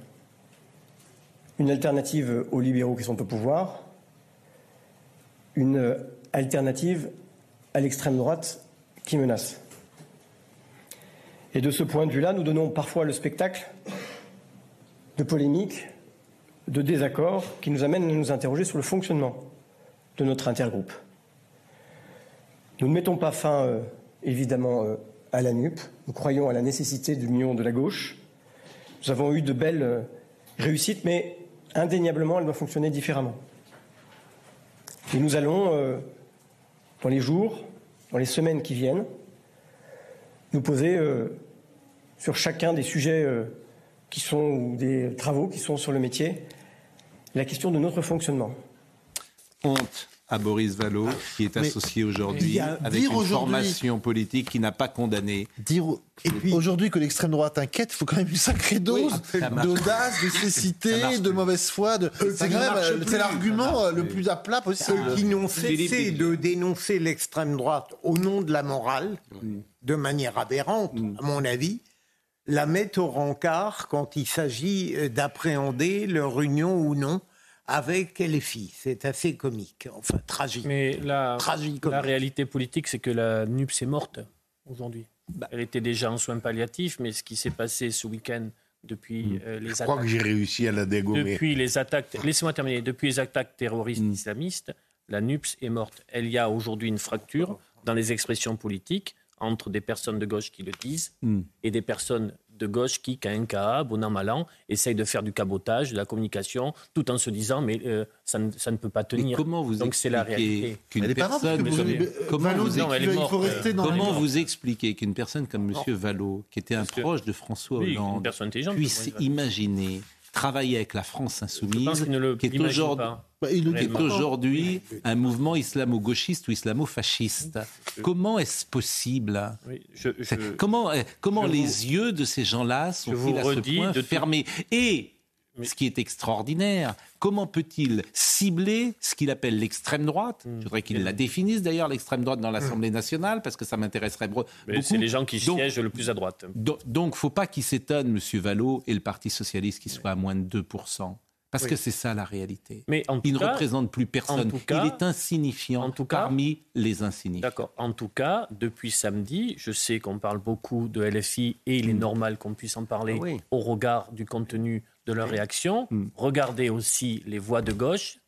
Une alternative aux libéraux qui sont au pouvoir, une euh, alternative à l'extrême droite qui menace. Et de ce point de vue-là, nous donnons parfois le spectacle de polémiques, de désaccords qui nous amènent à nous interroger sur le fonctionnement de notre intergroupe. Nous ne mettons pas fin, euh, évidemment, euh, à la NUP. Nous croyons à la nécessité de l'union de la gauche. Nous avons eu de belles euh, réussites, mais indéniablement, elle doit fonctionner différemment. Et nous allons, dans les jours, dans les semaines qui viennent, nous poser euh, sur chacun des sujets euh, qui sont, ou des travaux qui sont sur le métier, la question de notre fonctionnement. Honte à Boris Vallot, qui est associé aujourd'hui avec dire une formation politique qui n'a pas condamné. Dire au- aujourd'hui que l'extrême droite inquiète, il faut quand même une sacrée dose d'audace, de cécité, de mauvaise foi. de- C'est quand même euh, plus. c'est l'argument euh, le plus à plat possible. Ceux qui n'ont Philippe cessé de dénoncer l'extrême droite au nom de la morale, de manière aberrante, à mon avis, la mettent au rencard quand il s'agit euh, d'appréhender leur union ou non avec les filles. C'est assez comique, enfin tragique. Mais la, Tragique. la réalité politique, c'est que la NUPS est morte aujourd'hui. Elle était déjà en soins palliatifs, mais ce qui s'est passé ce week-end depuis euh, les Je crois attaques- que j'ai réussi à la dégommer. depuis les attaques, laissez-moi terminer, depuis les attaques terroristes islamistes, la NUPS est morte. Elle y a aujourd'hui une fracture dans les expressions politiques entre des personnes de gauche qui le disent Mm. et des personnes de gauche qui, qu'à un cas, bon an, mal an, essayent de faire du cabotage, de la communication, tout en se disant, mais euh, ça, ne, ça ne peut pas tenir. comment vous Donc c'est la expliquez réalité. qu'une personne comme- comment vous, Non, elle est morte. comment vous expliquez qu'une personne comme M. Vallot, qui était un proche de François Hollande, puisse imaginer travailler avec la France insoumise, le qui est aujourd'hui. Bah, un mouvement islamo-gauchiste ou islamo-fasciste. Comment est-ce possible Oui, je- je- Comment, euh, comment je les vous- yeux de ces gens-là sont-ils à ce point de tout- fermés? Et ce qui est extraordinaire, comment peut-il cibler ce qu'il appelle l'extrême droite? Hmm. Je voudrais qu'il la définisse d'ailleurs, l'extrême droite dans l'Assemblée nationale, parce que ça m'intéresserait beaucoup. c'est les gens qui Donc- siègent le plus à droite. Do- Donc, faut pas qu'il s'étonne, M. Vallot et le Parti socialiste, qu'il soit à moins de 2%. Parce Oui. que c'est ça la réalité. Mais en tout Il ne cas- représente plus personne. en cas- Il est insignifiant tout cas- parmi les insignifiants. D'accord. En tout cas, depuis samedi, je sais qu'on parle beaucoup de LFI et il est normal qu'on puisse en parler Ah oui. au regard du contenu de leur réaction. Regardez aussi les voix de gauche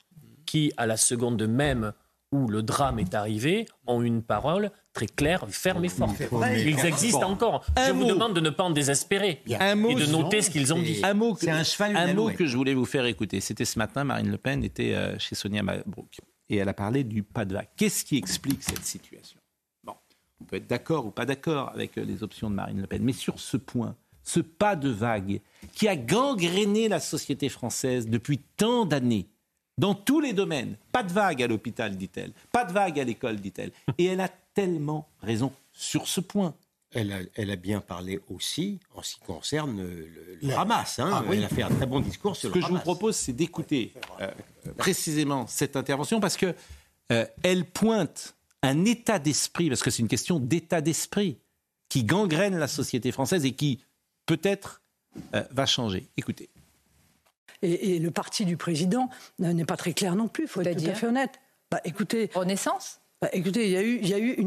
qui, à la seconde même où le drame est arrivé, ont une parole très claire, ferme et vrai. Ils existent encore. Un Je vous demande de ne pas en désespérer Un mot et de noter ce qu'ils ont dit. Un mot, que, C'est un cheval, un mot que je voulais vous faire écouter. C'était ce matin, Marine Le Pen était euh, chez Sonia Mabrouk. Et elle a parlé du pas de vague. Qu'est-ce qui explique cette situation? Bon, on peut être d'accord ou pas d'accord avec euh, les options de Marine Le Pen. Mais sur ce point, ce pas de vague qui a gangréné la société française depuis tant d'années, dans tous les domaines. Pas de vague à l'hôpital, dit-elle. Pas de vague à l'école, dit-elle. Et elle a tellement raison sur ce point. Elle a, elle a bien parlé aussi en ce qui concerne le, le La- Hamas. hein. Ah oui. Elle a fait un très bon discours sur Ce le que je vous propose, c'est d'écouter euh, précisément cette intervention parce que euh, elle pointe un état d'esprit, parce que c'est une question d'état d'esprit qui gangrène la société française et qui peut-être euh, va changer. Écoutez. Et, et le parti du président euh, n'est pas très clair non plus, il faut être tout à fait honnête. Bah, écoutez, Renaissance? Bah, écoutez, il y a eu,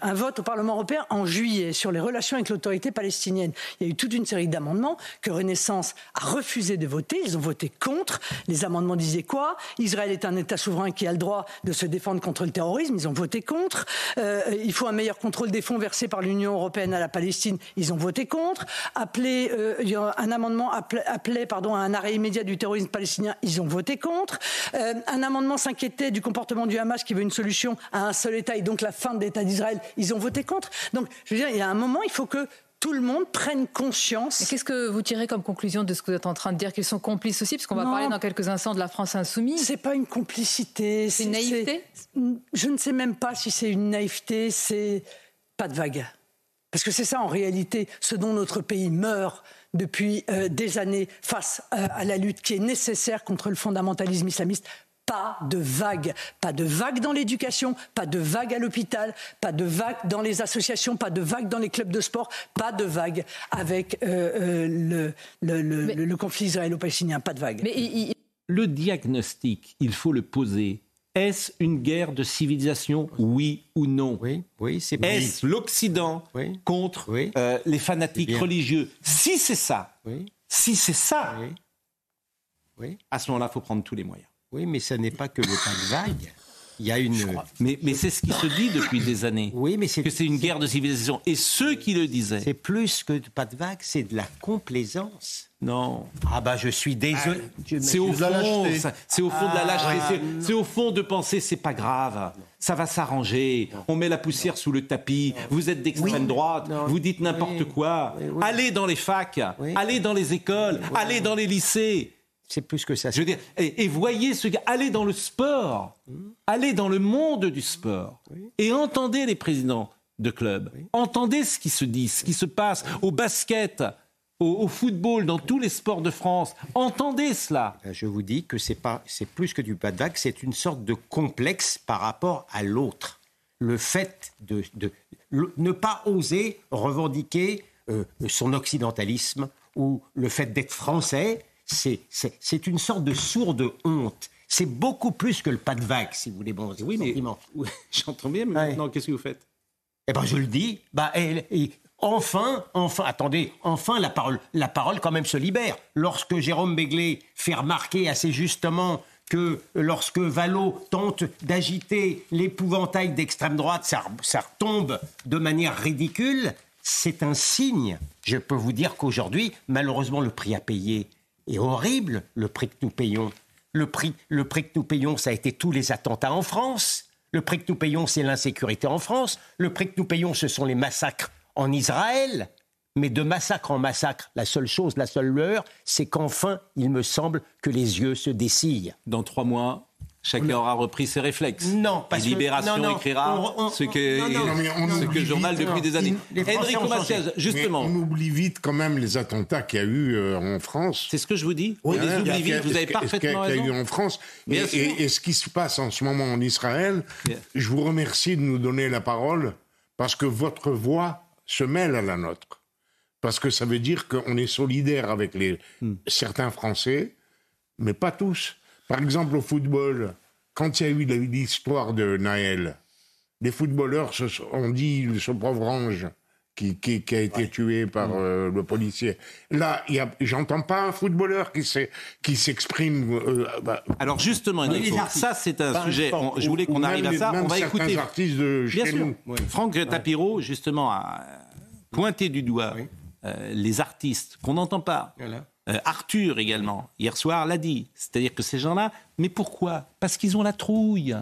un vote au Parlement européen en juillet sur les relations avec l'autorité palestinienne. Il y a eu toute une série d'amendements que Renaissance a refusé de voter. Ils ont voté contre. Les amendements disaient quoi? Israël est un État souverain qui a le droit de se défendre contre le terrorisme. Ils ont voté contre. Euh, il faut un meilleur contrôle des fonds versés par l'Union européenne à la Palestine. Ils ont voté contre. Appelé, euh, un amendement appelait, appelait, pardon, à un arrêt immédiat du terrorisme palestinien. Ils ont voté contre. Euh, un amendement s'inquiétait du comportement du Hamas qui veut une solution à un seul État et donc la fin de l'État d'Israël. Ils ont voté contre. Donc, je veux dire, il y a un moment, il faut que tout le monde prenne conscience. Qu'est-ce que vous tirez comme conclusion de ce que vous êtes en train de dire qu'ils sont complices aussi? Parce qu'on va parler dans quelques instants de la France insoumise. C'est pas une complicité. C'est une naïveté? Je ne sais même pas si c'est une naïveté, c'est pas de vague. Parce que c'est ça en réalité ce dont notre pays meurt depuis euh, des années face euh, à la lutte qui est nécessaire contre le fondamentalisme islamiste. Pas de vague, pas de vague dans l'éducation, pas de vague à l'hôpital, pas de vague dans les associations, pas de vague dans les clubs de sport, pas de vague avec euh, euh, le, le, le- le- le conflit israélo-palestinien, pas de vague. Le diagnostic, il faut le poser. Est-ce une guerre de civilisation, oui ou non? Oui, oui, c'est Est-ce l'Occident contre euh, les fanatiques bien. religieux? Si c'est ça, si c'est ça, Oui. à ce moment-là, il faut prendre tous les moyens. Oui, mais ce n'est pas que le pas de vague. Il y a une. Mais, mais c'est ce qui se dit depuis des années. Oui, mais c'est que c'est une guerre de civilisation. Et ceux qui le disaient. C'est plus que pas de vague, c'est de la complaisance. Non. Ah bah je suis désolé. Je- C'est au je- de la fond, lâcheté. ça- c'est au fond de la Ah, lâcheté. C'est au fond de penser c'est pas grave, ça va s'arranger. On met la poussière sous le tapis. Vous êtes d'extrême droite, vous dites n'importe quoi. Allez dans les facs, allez dans les écoles, allez dans les lycées. C'est plus que ça. Je veux dire, et, et voyez ce gars, allez dans le sport, allez dans le monde du sport et entendez les présidents de clubs, entendez ce qui se dit, ce qui se passe au basket, au, au football, dans tous les sports de France. Entendez cela. Ben, Je vous dis que c'est pas, c'est plus que du vague, c'est une sorte de complexe par rapport à l'autre. Le fait de, de- le- ne pas oser revendiquer euh, son occidentalisme ou le fait d'être français, c'est, une sorte de sourde honte. C'est beaucoup plus que le pas de vague, si vous voulez. Bon, Oui, mais-. J'entends bien, mais maintenant, qu'est-ce que vous faites? Eh ben, je le dis. Bah, et- et enfin, enfin, attendez, enfin, la parole, la parole quand même se libère. Lorsque Jérôme Béglé fait remarquer assez justement que lorsque Vallot tente d'agiter l'épouvantail d'extrême droite, ça, ça retombe de manière ridicule, c'est un signe. Je peux vous dire qu'aujourd'hui, malheureusement, le prix à payer est horrible, le prix que nous payons. Le prix, le prix que nous payons, ça a été tous les attentats en France. Le prix que nous payons, c'est l'insécurité en France. Le prix que nous payons, ce sont les massacres en Israël. Mais de massacre en massacre, la seule chose, la seule leurre, c'est qu'enfin, il me semble que les yeux se dessillent. Dans trois mois, chacun aura repris ses réflexes. Non, parce Et que- Libération non, non, écrira on- on- ce que, non, non, mais on ce que journal vite, depuis non. des années. Enrico Macias, justement. Mais on oublie vite quand même les attentats qu'il y a eu euh, en France. C'est ce que je vous dis. On Hein, les oublie a- vite, vous avez ce qu'il y a- parfaitement qu'il y a eu raison. en France. Et ce qui se passe en ce moment en Israël, je vous remercie de nous donner la parole parce que votre voix se mêle à la nôtre. Parce que ça veut dire qu'on est solidaire avec les, Hmm. certains Français, mais pas tous. Par exemple, au football, quand il y a eu l'histoire de Naël, les footballeurs se sont- ont dit ce pauvre ange qui, qui- qui a été tué par euh, le policier. Là, j'entends pas un footballeur qui s'exprime. euh, bah, Alors justement, Enrico, ça c'est un sujet. on- je voulais qu'on arrive à ça. même On va écouter. artistes de Bien chez sûr. nous. Franck Tapiro, justement, a pointé du doigt euh, les artistes qu'on n'entend pas. Euh, Arthur également, hier soir, l'a dit. C'est-à-dire que ces gens-là, mais pourquoi? Parce qu'ils ont la trouille.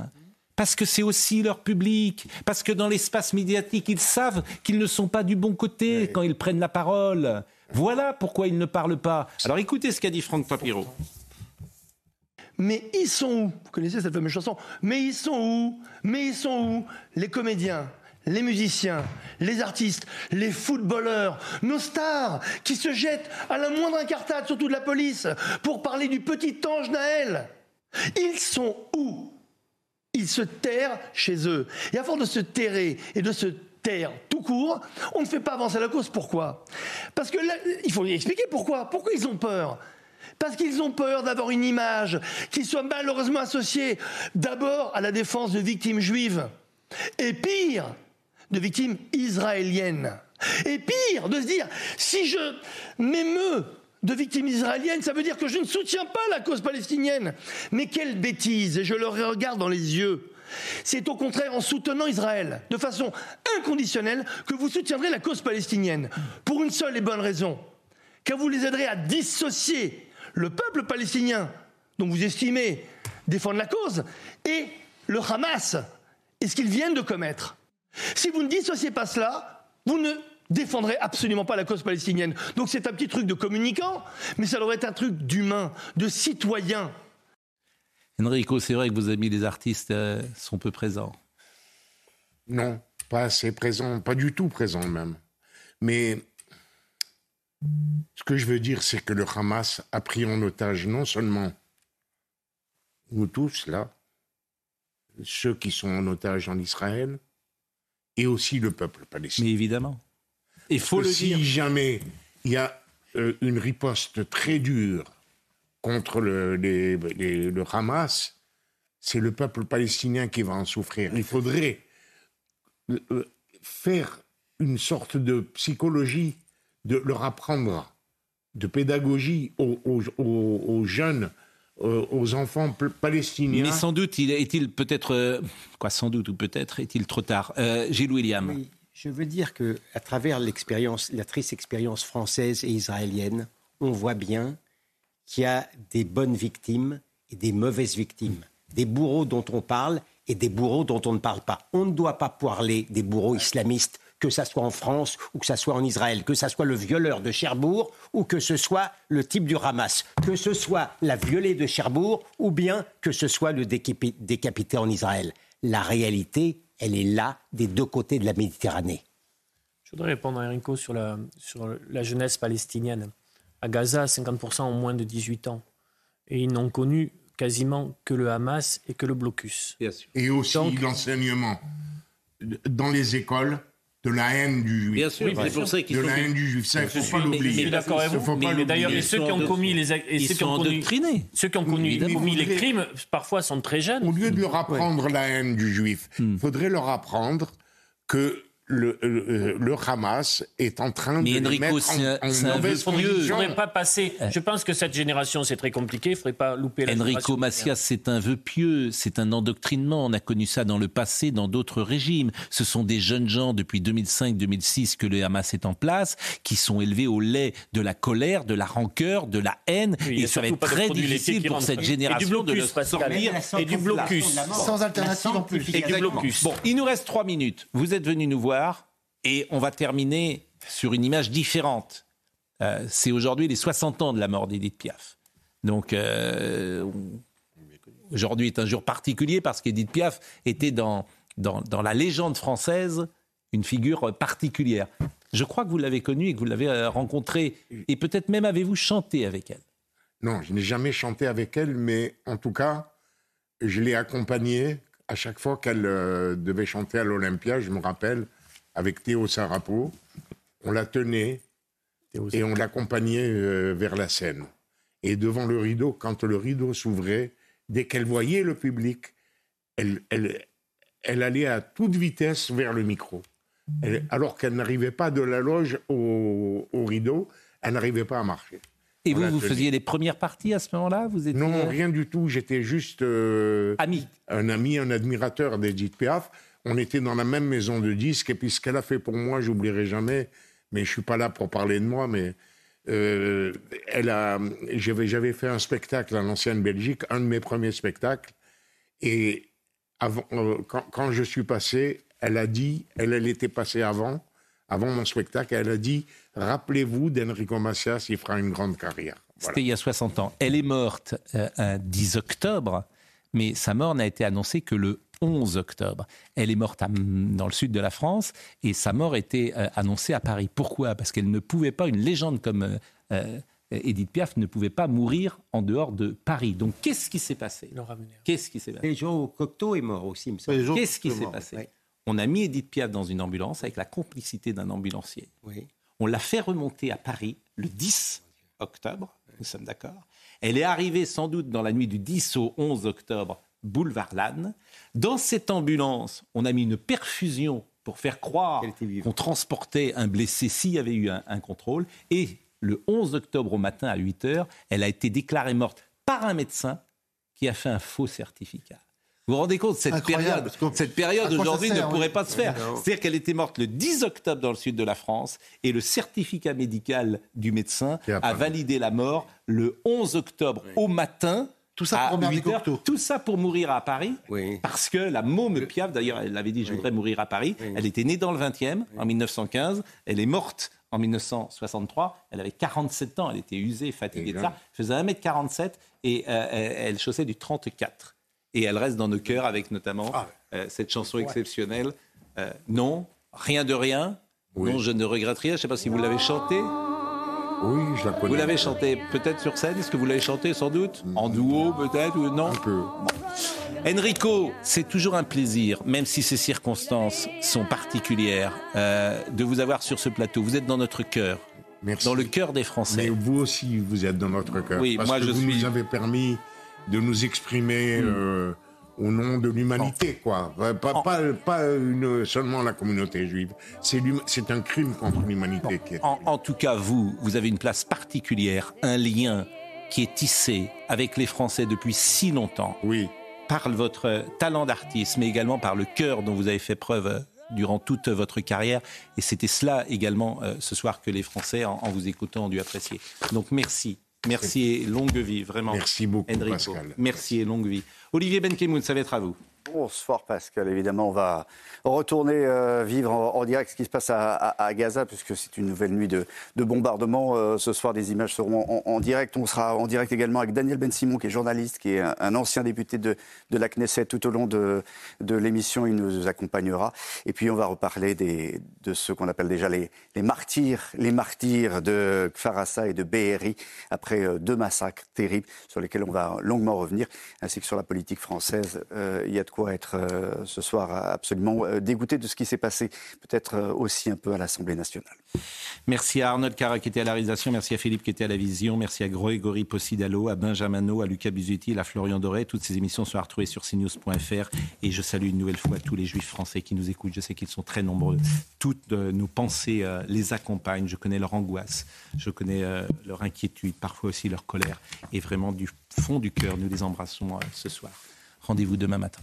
Parce que c'est aussi leur public. Parce que dans l'espace médiatique, ils savent qu'ils ne sont pas du bon côté quand ils prennent la parole. Voilà pourquoi ils ne parlent pas. Alors écoutez ce qu'a dit Franck Papiro. Mais ils sont où? Vous connaissez cette fameuse chanson Mais ils sont où? Mais ils sont où? Les comédiens, les musiciens, les artistes, les footballeurs, nos stars qui se jettent à la moindre incartade, surtout de la police, pour parler du petit ange Naël. Ils sont où? Ils se terrent chez eux. Et à de se terrer et de se taire tout court, on ne fait pas avancer la cause. Pourquoi? Parce que il faut expliquer pourquoi. Pourquoi ils ont peur? Parce qu'ils ont peur d'avoir une image qui soit malheureusement associée d'abord à la défense de victimes juives, et pire, de victimes israéliennes. Et pire, de se dire, si je m'émeus de victimes israéliennes, ça veut dire que je ne soutiens pas la cause palestinienne. Mais quelle bêtise, et je le regarde dans les yeux. C'est au contraire en soutenant Israël de façon inconditionnelle que vous soutiendrez la cause palestinienne. Pour une seule et bonne raison. Car vous les aiderez à dissocier le peuple palestinien, dont vous estimez défendre la cause, et le Hamas, et ce qu'ils viennent de commettre. Si vous ne dissociez pas cela, vous ne défendrez absolument pas la cause palestinienne. Donc c'est un petit truc de communicant, mais ça devrait être un truc d'humain, de citoyen. Enrico, c'est vrai que vos amis les artistes euh, sont peu présents. Non, pas assez présent, pas du tout présent même. Mais ce que je veux dire, c'est que le Hamas a pris en otage non seulement nous tous, là, ceux qui sont en otage en Israël, et aussi le peuple palestinien. Mais évidemment. Il faut Parce le si dire. jamais il y a euh, une riposte très dure contre le, les- les- le Hamas, c'est le peuple palestinien qui va en souffrir. Il faudrait euh, euh, faire une sorte de psychologie, de leur apprendre, de pédagogie aux, aux- aux- aux jeunes, aux enfants palestiniens. Mais sans doute, il est-il peut-être, euh, quoi, sans doute ou peut-être, est-il trop tard? Euh, Gilles William. Oui, je veux dire que à travers l'expérience, la triste expérience française et israélienne, on voit bien qu'il y a des bonnes victimes et des mauvaises victimes, des bourreaux dont on parle et des bourreaux dont on ne parle pas. On ne doit pas parler des bourreaux islamistes, que ça soit en France ou que ça soit en Israël, que ça soit le violeur de Cherbourg ou que ce soit le type du Hamas, que ce soit la violée de Cherbourg ou bien que ce soit le décapi- décapité en Israël. La réalité, elle est là des deux côtés de la Méditerranée. Je voudrais répondre à Enrico sur la, sur la jeunesse palestinienne. À Gaza, 50% ont moins de 18 ans. Et ils n'ont connu quasiment que le Hamas et que le blocus. Et aussi l'enseignement dans les écoles de la haine du juif. Bien sûr, Oui, c'est pour ça qu'il de faut la haine du juif. Ça, il faut pas mais- l'oublier. je suis d'accord avec Il vous. faut pas Mais, mais d'ailleurs, ceux qui ont commis les, et ceux qui ont ceux qui ont commis les crimes, parfois sont très jeunes. Au lieu de leur apprendre la haine du juif, il Hmm. faudrait leur apprendre que le, le, le Hamas est en train Mais de les Enrico, mettre en, en c'est un mauvaise position. faudrait pas passer. Je pense que cette génération, c'est très compliqué. Il ne faudrait pas louper la Enrico Macias, c'est un vœu pieux, c'est un endoctrinement. On a connu ça dans le passé, dans d'autres régimes. Ce sont des jeunes gens depuis 2005-2006 que le Hamas est en place, qui sont élevés au lait de la colère, de la rancœur, de la haine. Oui, et ça va être très difficile pour cette Et du génération de blocus, sortir. Et du blocus. Sans alternative en plus. Exactement. Bon, il nous reste trois minutes. Vous êtes venu nous voir et on va terminer sur une image différente. Euh, c'est aujourd'hui les 60 ans de la mort d'Edith Piaf. Donc euh, aujourd'hui est un jour particulier parce qu'Edith Piaf était dans, dans, dans, la légende française une figure particulière. Je crois que vous l'avez connue et que vous l'avez euh, rencontrée et peut-être même avez-vous chanté avec elle? Non, je n'ai jamais chanté avec elle, mais en tout cas, je l'ai accompagnée à chaque fois qu'elle devait chanter à l'Olympia, je me rappelle, avec Théo Sarapo. On la tenait et on l'accompagnait euh, vers la scène. Et devant le rideau, quand le rideau s'ouvrait, dès qu'elle voyait le public, elle, elle, elle, allait à toute vitesse vers le micro. Elle, alors qu'elle n'arrivait pas de la loge au, au rideau, elle n'arrivait pas à marcher. Et vous, vous faisiez les premières parties à ce moment-là vous étiez... Non, rien du tout. J'étais juste euh, ami. un ami, un admirateur d'Edith Piaf. On était dans la même maison de disques. Et puis ce qu'elle a fait pour moi, j'oublierai jamais. Mais je suis pas là pour parler de moi. Mais euh, elle a, j'avais, fait un spectacle à l'ancienne Belgique, un de mes premiers spectacles. Et avant, euh, quand, je suis passé, elle a dit, elle, était passée avant, avant mon spectacle, elle a dit Rappelez-vous d'Enrico Macias, il fera une grande carrière. C'était il y a 60 ans. Elle est morte euh, un 10 octobre, mais sa mort n'a été annoncée que le 11 octobre. Elle est morte à, dans le sud de la France et sa mort était euh, annoncée à Paris. Pourquoi? Parce qu'elle ne pouvait pas, une légende comme euh, euh, Edith Piaf ne pouvait pas mourir en dehors de Paris. Donc qu'est-ce qui s'est passé? Qu'est-ce qui s'est passé? Et Jean Cocteau est mort aussi, me semble. Qu'est-ce qui s'est passé? On a mis Edith Piaf dans une ambulance avec la complicité d'un ambulancier. Oui. On l'a fait remonter à Paris le 10 octobre, nous sommes d'accord. Elle est arrivée sans doute dans la nuit du 10 au 11 octobre, boulevard Lannes. Dans cette ambulance, on a mis une perfusion pour faire croire qu'on transportait un blessé s'il y avait eu un, un, contrôle. Et le 11 octobre au matin à 8 heures, elle a été déclarée morte par un médecin qui a fait un faux certificat. Vous vous rendez compte, cette Incroyable, période, cette période aujourd'hui ne pourrait oui. pas se faire. C'est-à-dire qu'elle était morte le 10 octobre dans le sud de la France et le certificat médical du médecin a validé la mort le 11 octobre oui. au matin. Tout ça pour 8 heures, Tout ça pour mourir à Paris. Oui. Parce que la môme Piaf, d'ailleurs, elle avait dit je voudrais mourir à Paris. Elle était née dans le 20e, en 1915. Elle est morte en 1963. Elle avait 47 ans. Elle était usée, fatiguée de ça. Elle faisait 1m47 et euh, elle chaussait du 34 et elle reste dans nos cœurs avec notamment ah. euh, cette chanson exceptionnelle. Euh, non, rien de rien. Oui. Non, je ne regrette rien. Je ne sais pas si vous l'avez chantée. Oui, je la connais. Vous l'avez chantée peut-être sur scène Est-ce que vous l'avez chantée sans doute mmh. En duo peut-être ou non Un peu. Enrico, c'est toujours un plaisir, même si ces circonstances sont particulières, euh, de vous avoir sur ce plateau. Vous êtes dans notre cœur. Merci. Dans le cœur des Français. Mais vous aussi, vous êtes dans notre cœur. Oui, parce moi que je vous suis. nous avez permis de nous exprimer mmh. euh, au nom de l'humanité, quoi. Pas, pas, pas une, seulement la communauté juive. C'est un crime contre l'humanité. En, en, tout cas, vous, vous avez une place particulière, un lien qui est tissé avec les Français depuis si longtemps. Oui. Par votre talent d'artiste, mais également par le cœur dont vous avez fait preuve durant toute votre carrière. Et c'était cela également euh, ce soir que les Français, en, en vous écoutant, ont dû apprécier. Donc merci. Merci et longue vie, vraiment. Merci beaucoup, Enrico. Pascal. Merci et longue vie. Olivier Benkemoun, ça va être à vous. Bonsoir Pascal, évidemment on va retourner euh, vivre en, direct ce qui se passe à, Gaza puisque c'est une nouvelle nuit de, de bombardement. Euh, ce soir des images seront en, direct. On sera en direct également avec Daniel Ben Simon qui est journaliste, qui est un, ancien député de, la Knesset tout au long de, l'émission. Il nous accompagnera. Et puis on va reparler de ce qu'on appelle déjà les, martyrs, les martyrs de Kfarassa et de Be'eri après euh, deux massacres terribles sur lesquels on va longuement revenir, ainsi que sur la politique française. Quoi être euh, ce soir absolument euh, dégoûté de ce qui s'est passé, peut-être euh, aussi un peu à l'Assemblée nationale. Merci à Arnold Cara qui était à la réalisation, merci à Philippe qui était à la vision, merci à Grégory Possidalo, à Benjamino, à Lucas Buzetti, à Florian Doré. Toutes ces émissions sont à retrouver sur cnews.fr et je salue une nouvelle fois tous les juifs français qui nous écoutent. Je sais qu'ils sont très nombreux. Toutes nos pensées les accompagnent. Je connais leur angoisse, je connais leur inquiétude, parfois aussi leur colère. Et vraiment du fond du cœur, nous les embrassons ce soir. Rendez-vous demain matin.